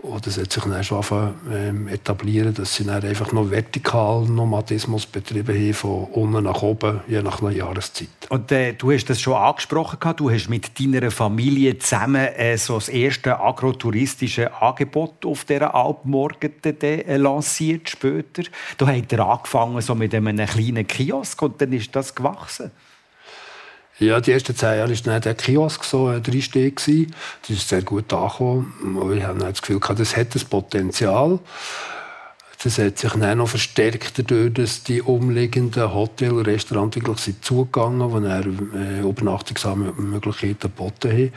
oder es hat sich dann schon ähm, etablieren, dass sie dann einfach noch vertikal Nomadismus betrieben haben, von unten nach oben, je nach einer Jahreszeit. Und äh, du hast das schon angesprochen, du hast mit deiner Familie zusammen äh, so das erste agrotouristische Angebot auf dieser Alpmorgen äh, lanciert später. Da habt angefangen so mit einem kleinen Kiosk und dann ist das gewachsen. Ja, die ersten zehn Jahre war dann der Kiosk so ein Dreisteg. Das ist sehr gut angekommen. Ich habe das Gefühl, das hat das Potenzial. Das hat sich dann noch verstärkt dadurch, dass die umliegenden Hotels und Restaurants wirklich sind zugegangen, wo er äh, Übernachtungsmöglichkeiten geboten haben.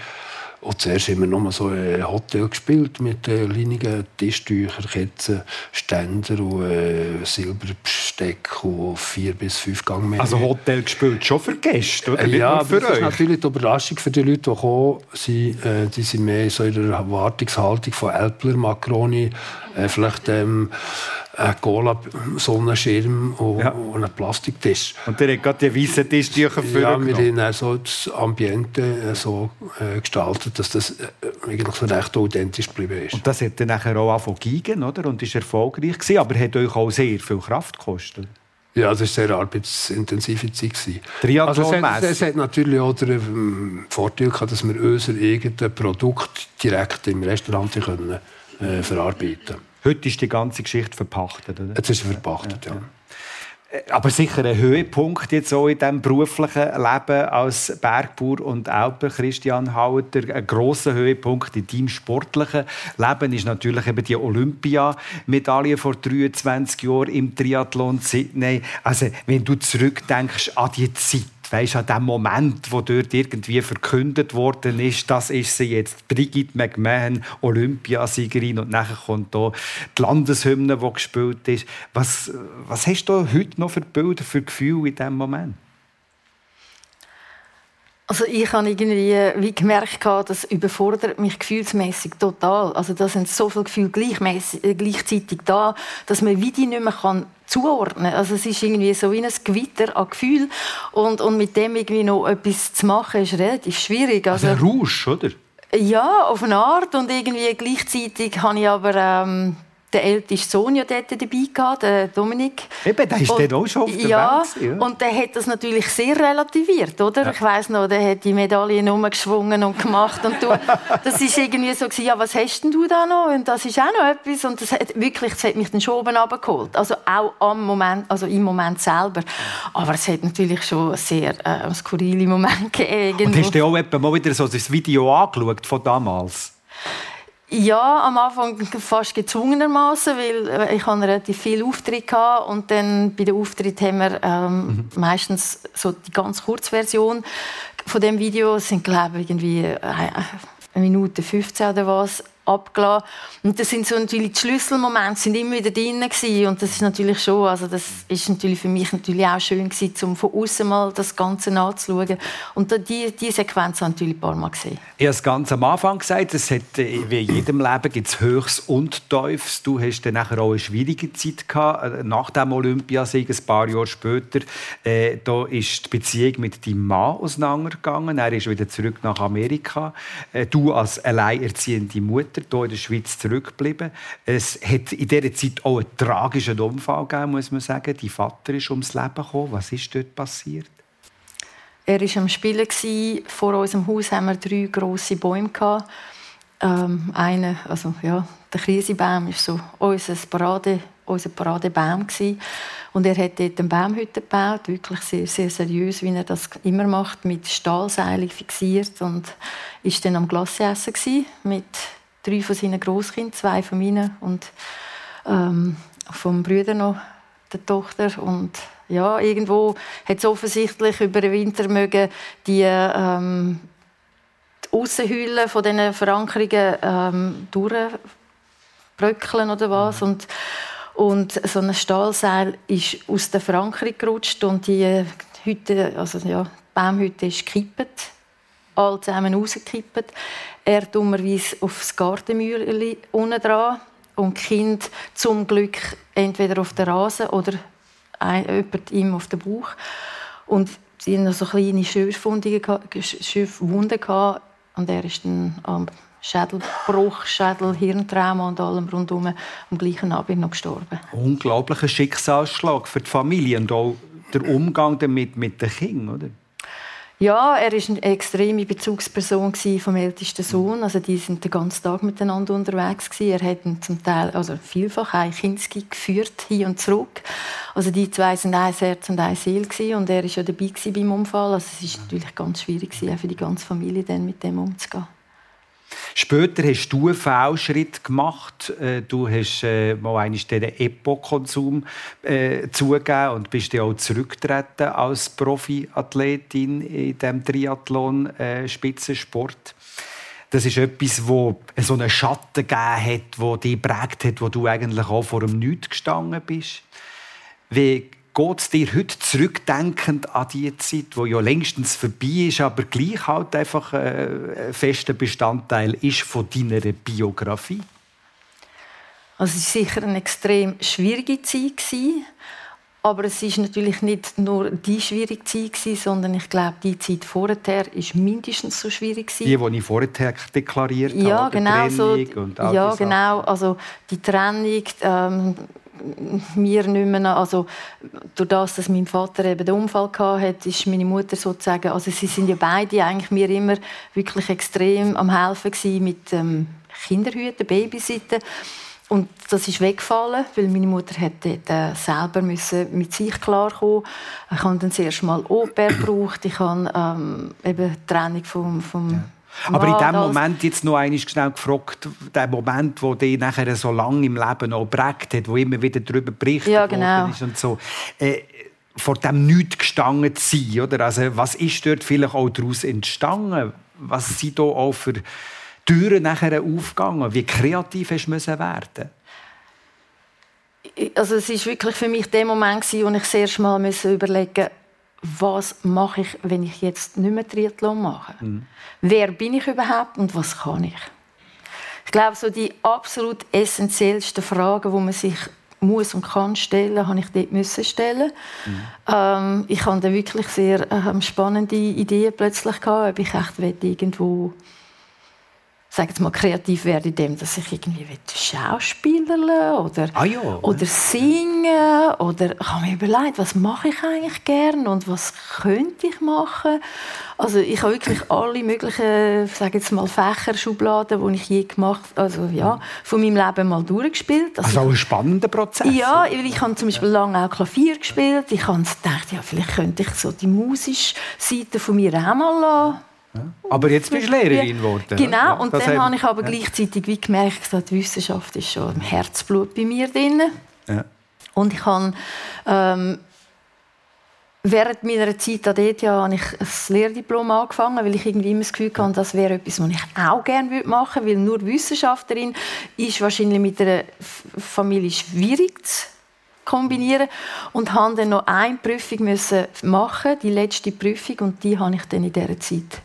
Und zuerst haben wir nur so ein Hotel gespielt mit äh, Linien, Tischtücher, Ketten, Ständer und äh, Silberbesteck und vier bis fünf Gangmänner. Also Hotel gespielt schon für Gäste, oder? Äh, ja, aber das ist natürlich die Überraschung für die Leute, die kommen. Sie, äh, die sind mehr so in der Erwartungshaltung von Elbler, Macaroni, äh, vielleicht ähm, ein Cola, Sonnenschirm und, ja. und ein Plastiktisch. Und der hat gerade die weißen Tischtücher für Ja, wir haben dann so das Ambiente äh, so äh, gestaltet, dass das äh, eigentlich recht authentisch geblieben ist. Und das hat dann nachher auch angefangen oder? Und ist erfolgreich gewesen, aber hat euch auch sehr viel Kraft gekostet. Ja, das war eine sehr arbeitsintensive Zeit. Also es, hat, es hat natürlich auch den ähm, Vorteil gehabt, dass wir unser eigenes Produkt direkt im Restaurant können, äh, verarbeiten Heute ist die ganze Geschichte verpachtet, oder? Jetzt ist sie verpachtet, ja. ja. Äh, aber sicher ein Höhepunkt jetzt auch in diesem beruflichen Leben als Bergbauer und Alper, Christian Hauter. Ein grosser Höhepunkt in deinem sportlichen Leben ist natürlich eben die Olympiamedaille vor 23 Jahren im Triathlon Sydney. Also, wenn du zurückdenkst an die Zeit, weißt, an dem Moment, wo dort irgendwie verkündet worden ist, das ist sie jetzt, Brigitte McMahon, Olympiasiegerin, und nachher kommt da die Landeshymne, die gespielt ist. Was, was hast du heute noch für Bilder, für Gefühle in diesem Moment? Also ich habe irgendwie wie gemerkt, das überfordert mich gefühlsmäßig total. Also da sind so viele Gefühle gleichzeitig da, dass man wie die nicht mehr kann zuordnen. Also es ist irgendwie so wie ein Gewitter an Gefühl und, und mit dem irgendwie noch etwas zu machen, ist relativ schwierig. Also, also ein Rausch, oder? Ja, auf eine Art und irgendwie gleichzeitig habe ich aber ähm, der älteste Sohn ja dort dabei gehabt, der Dominik. Eben, der ist und, auch schon auf der ja, Welt. Ja, und der hat das natürlich sehr relativiert, oder? Ja. Ich weiß noch, der hat die Medaillen umgeschwungen und gemacht und du, (laughs) das ist irgendwie so gewesen, ja, was hast denn du da noch? Und das ist auch noch etwas und das hat wirklich, das hat mich dann schon oben abgeholt. Also auch am Moment, also im Moment selber. Aber es hat natürlich schon sehr äh, skurrile Momente gegeben. Und hast du auch mal wieder so das Video angeschaut von damals? Ja, am Anfang fast gezwungenermaßen, weil äh, ich hatte relativ viel Auftritt hatte und dann bei den Auftritt haben wir ähm, mhm. meistens so die ganz Kurzversion von dem Video das sind glaube ich irgendwie äh, eine Minute 15 oder was abgelassen. Und das sind so natürlich die Schlüsselmomente sind immer wieder drin und das ist natürlich schon, also das ist natürlich für mich natürlich auch schön gewesen, um von außen mal das Ganze nachzuschauen. Und die, die Sequenz habe ich natürlich ein paar Mal gesehen. Ich habe es ganz am Anfang gesagt, es hat, äh, wie in jedem Leben gibt es Höchst und Teufels. Du hast dann auch eine schwierige Zeit gehabt, äh, nach dem Olympiasieg, ein paar Jahre später. Äh, da ist die Beziehung mit deinem Mann auseinandergegangen. Er ist wieder zurück nach Amerika. Äh, du als alleinerziehende Mutter Mutter hier in der Schweiz zurückgeblieben. Es hat in dieser Zeit auch einen tragischen Unfall gegeben, muss man sagen. Dein Vater ist ums Leben gekommen. Was ist dort passiert? Er war am Spielen. Vor unserem Haus haben wir drei grosse Bäume. Ähm, einer, also, ja, der Krisebaum ist so unser Parade unser Paradebaum gewesen. Und er hat dort eine Baumhütte gebaut, wirklich sehr, sehr seriös, wie er das immer macht, mit Stahlseilen fixiert und ist dann am Glasseessen gewesen, mit drei von seinen Großkindern, zwei von meinen und ähm, vom Brüder noch der Tochter und ja, irgendwo hat es offensichtlich über den Winter mögen die, ähm, die Aussenhülle von diesen Verankerungen ähm, durchbröckeln oder was. Und, und so ein Stahlseil ist aus der Verankerung gerutscht und die Hütte, also ja, die Baumhütte ist gekippt, alle zusammen rausgekippt. Er dummerweise aufs Gartenmühle unten dran und Kinder zum Glück entweder auf der Rasen oder jemand ihm auf den Bauch. Und sie hatten so kleine Schürfwunden und er ist dann am Schädelbruch, Schädel, Hirntrauma und allem rundum am gleichen Abend noch gestorben. Unglaublicher Schicksalsschlag für die Familie und auch der Umgang damit mit den Kindern, oder? Ja, er war eine extreme Bezugsperson vom ältesten Sohn. Also die sind den ganzen Tag miteinander unterwegs gewesen. Er hat ihn zum Teil, also vielfach, ein Kinski geführt hin und zurück. Also die zwei sind ein Herz und ein Seele gewesen. und er war ja dabei beim Unfall. Also es war natürlich ganz schwierig gewesen, für die ganze Familie dann mit dem umzugehen. Später hast du einen Fehlschritt gemacht. Äh, du hast äh, mal einen den Epo-Konsum äh, zugegeben und bist dann auch zurückgetreten als Profiathletin in dem Triathlon-Spitzensport. Äh, das ist etwas, wo so einen Schatten gegeben hat, wo dich prägt hat, wo du eigentlich auch vor dem Nichts gestanden bist. Wie geht es dir heute zurückdenkend an die Zeit, die ja längstens vorbei ist, aber gleich halt einfach äh, ein fester Bestandteil ist von deiner Biografie? Also es war sicher eine extrem schwierige Zeit. Aber es ist natürlich nicht nur die schwierige Zeit, sondern ich glaube, die Zeit vorher ist mindestens so schwierig. Die, die ich vorher deklariert ja, habe, genau, so, ja, genau. Also die Trennung, ähm, mir nicht mehr, also durch das, dass mein Vater eben den Unfall hatte, ist meine Mutter sozusagen, also sie sind ja beide eigentlich mir immer wirklich extrem am helfen gewesen mit ähm, Kinderhüten, Babysitten und das ist weggefallen, weil meine Mutter hat dort, äh, selber müssen mit sich klarkommen. Ich habe dann zuerst mal Oper gebraucht, ich habe ähm, eben die Trennung vom, vom ja aber in dem Moment jetzt noch einmal schnell gefragt, der Moment, wo dich nachher so lange im Leben auch prägt hat, wo immer wieder darüber berichtet ja, genau. ist und so. Äh, vor dem nichts gestanden zu sein, oder? Also, was ist dort vielleicht auch daraus entstanden? Was sind da auch für Türen nachher aufgegangen? Wie kreativ hast du werden also es ist wirklich für mich der Moment, wo ich erste Mal überlegen musste, was mache ich, wenn ich jetzt nicht mehr Triathlon mache? Mhm. Wer bin ich überhaupt und was kann ich? Ich glaube, so die absolut essentiellsten Fragen, die man sich muss und kann stellen, habe ich dort müssen stellen. Mhm. Ähm, ich hatte wirklich sehr äh, spannende Ideen plötzlich gehabt, ob ich echt irgendwo sage jetzt mal, kreativ werde in dem, dass ich irgendwie Schauspieler oder, ah ja, oder singen oder ich habe mir überlegt, was mache ich eigentlich gern und was könnte ich machen. Also ich habe wirklich alle möglichen, sage jetzt mal, Fächer, Schubladen, die ich je gemacht also ja, von meinem Leben mal durchgespielt. Also, also auch ein spannender Prozess. Ja, weil ich habe zum Beispiel lange auch Klavier gespielt. Ich habe gedacht, ja, vielleicht könnte ich so die musische Seite von mir auch mal lassen aber jetzt bist du Lehrerin geworden. Genau, ja, und dann habe ich aber gleichzeitig wie gemerkt, dass die Wissenschaft ist schon im Herzblut bei mir drin. Ja. Und ich habe ähm, während meiner Zeit an dort ja, habe ich ein Lehrdiplom angefangen, weil ich irgendwie immer das Gefühl hatte, das wäre etwas, was ich auch gerne machen würde, weil nur Wissenschaftlerin ist wahrscheinlich mit einer Familie schwierig zu kombinieren und habe dann noch eine Prüfung müssen machen, die letzte Prüfung, und die habe ich dann in dieser Zeit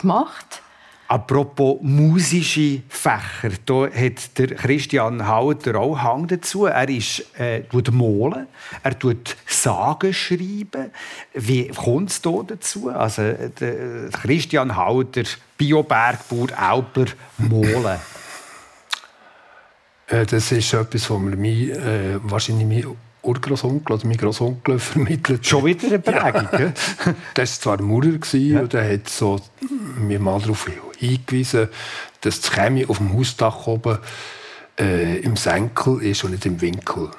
gemacht. Apropos musische Fächer, da hat der Christian Hauter auch Hang dazu. Er ist, äh, tut malen, er tut Sagen schreiben. Wie kommt es da dazu? Also der Christian Hauter, Biobergbauer, Alper, malen. Äh, das ist etwas, was mir äh, wahrscheinlich Urgroßonkel oder mein Großonkel (laughs) vermittelt Schon wieder eine Prägung, ja. Das war zwar ein Maurer ja. und er hat so mir mal darauf hingewiesen, dass das Chemie auf dem Hausdach oben äh, im Senkel ist und nicht im Winkel.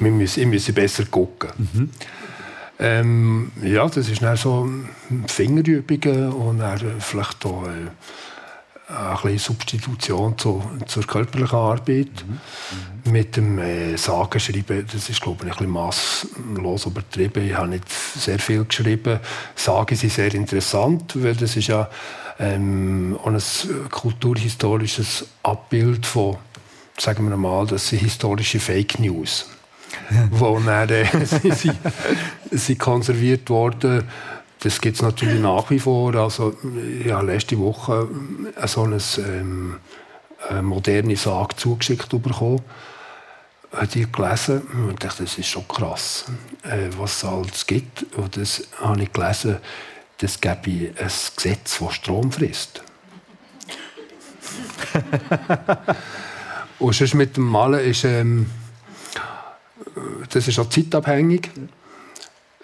Wir müssen, ich müsse besser gucken. Mhm. Ähm, ja, das ist dann so Fingerübungen und dann vielleicht auch eine kleine Substitution zu, zur körperlichen Arbeit. Mhm. Mit dem äh, Sagenschreiben, das ist glaube ich ein bisschen masslos übertrieben. Ich habe nicht sehr viel geschrieben. Sagen sind sehr interessant, weil das ist ja ähm, auch ein kulturhistorisches Abbild von, sagen wir mal, das sind historische Fake News (laughs) wo dann, äh, (laughs) sie, sie konserviert wurden. Das gibt es natürlich nach wie vor. Also, ich habe letzte Woche äh, so eine, ähm, eine moderne Sage zugeschickt bekommen. Die gelesen und dachte, das ist schon krass, äh, was es alles gibt. Und das habe ich gelesen, das gäbe ein Gesetz, das Strom frisst. (laughs) und sonst mit dem Malen ist... Ähm, das ist auch zeitabhängig.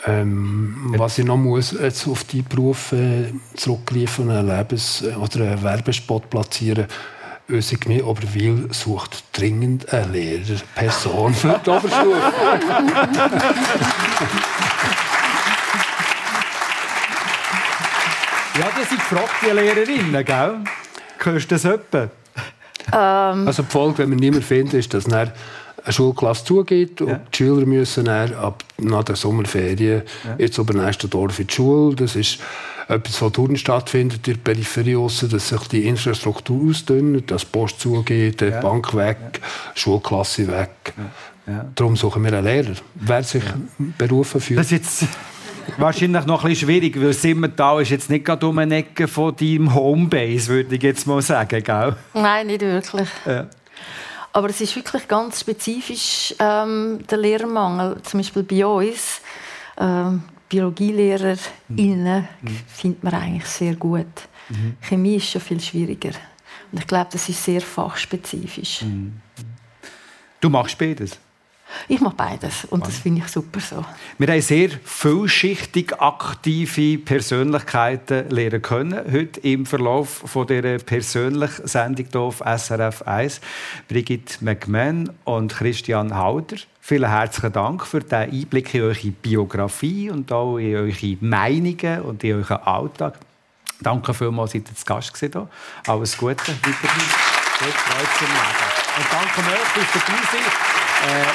Ähm, was ich noch muss jetzt auf die Berufe zurückgreifen, einen Lebens- oder einen Werbespot platzieren, Unsere Gemeinde Oberwil sucht dringend eine Lehrerperson für die Oberschule. (laughs) ja, die sind gefragte Lehrerinnen, gell? Hörst du das etwa? Ähm. Also die Folge, wenn wir niemanden finden, ist, dass dann eine Schulklasse zugeht und die Schüler müssen dann ab nach der Sommerferien ja. jetzt über nächsten Dorf in die Schule. Das ist etwas, was Touren stattfindet in der Peripherie, aussen, dass sich die Infrastruktur ausdünnt, dass die Post zugeht, die ja. Bank weg, ja. Schulklasse weg. Ja. Darum suchen wir einen Lehrer. Wer sich berufen fühlt. Das jetzt wahrscheinlich noch ein bisschen schwierig, weil Simmental ist jetzt nicht gerade um eine Ecke von deinem Homebase, würde ich jetzt mal sagen, gell? Nein, nicht wirklich. Ja. Aber es ist wirklich ganz spezifisch ähm, der Lehrermangel. Zum Beispiel bei uns, ähm, BiologielehrerInnen mhm. findet man eigentlich sehr gut. Mhm. Chemie ist schon viel schwieriger. Und ich glaube, das ist sehr fachspezifisch. Mhm. Du machst beides? Ich mache beides und das finde ich super so. Wir haben sehr vielschichtig aktive Persönlichkeiten lernen können heute im Verlauf von dieser persönlichen Sendung hier auf SRF 1. Brigitte McMahon und Christian Hauder. Vielen herzlichen Dank für den Einblick in eure Biografie und auch in eure Meinungen und in euren Alltag. Danke vielmals, dass ihr zu Gast hier. Alles Gute weiterhin. Viel Freude zum Leben. Und danke euch fürs dabei Äh,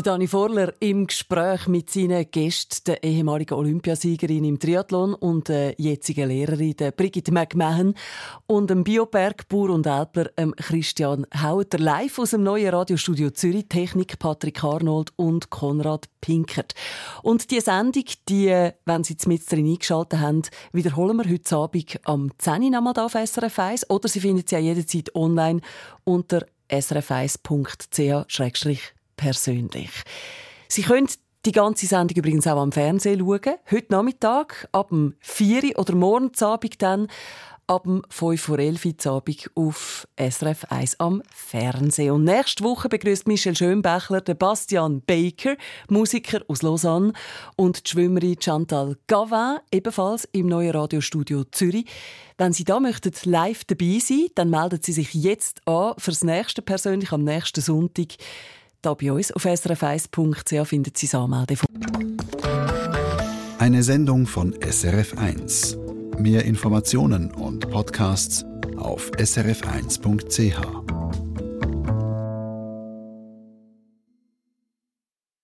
Der Dani Vorler im Gespräch mit seinen Gästen, der ehemaligen Olympiasiegerin im Triathlon und der jetzigen Lehrerin, der Brigitte McMahon und dem Biobergbauer und Elbler Christian Hauter, live aus dem neuen Radiostudio Zürich, Technik Patrick Arnold und Konrad Pinkert. Und die Sendung, die, wenn Sie mit drin eingeschaltet haben, wiederholen wir heute Abend am 10 Uhr auf SRF 1 oder Sie finden sie ja jederzeit online unter srf1.ch persönlich. Sie können die ganze Sendung übrigens auch am Fernsehen schauen. Heute Nachmittag ab dem 4 oder morgen Abend dann ab dem 5 vor 11 Uhr Abend auf SRF 1 am Fernsehen. Und nächste Woche begrüßt Michel Schönbächler den Bastian Baker, Musiker aus Lausanne, und die Schwimmerin Chantal Gavin, ebenfalls im neuen Radiostudio Zürich. Wenn Sie da möchten live dabei sein, dann melden Sie sich jetzt an fürs nächste persönlich am nächsten Sonntag. Da bei uns auf srf1.ch finden Sie das Anmeldeform. Eine Sendung von SRF1. Mehr Informationen und Podcasts auf srf1.ch.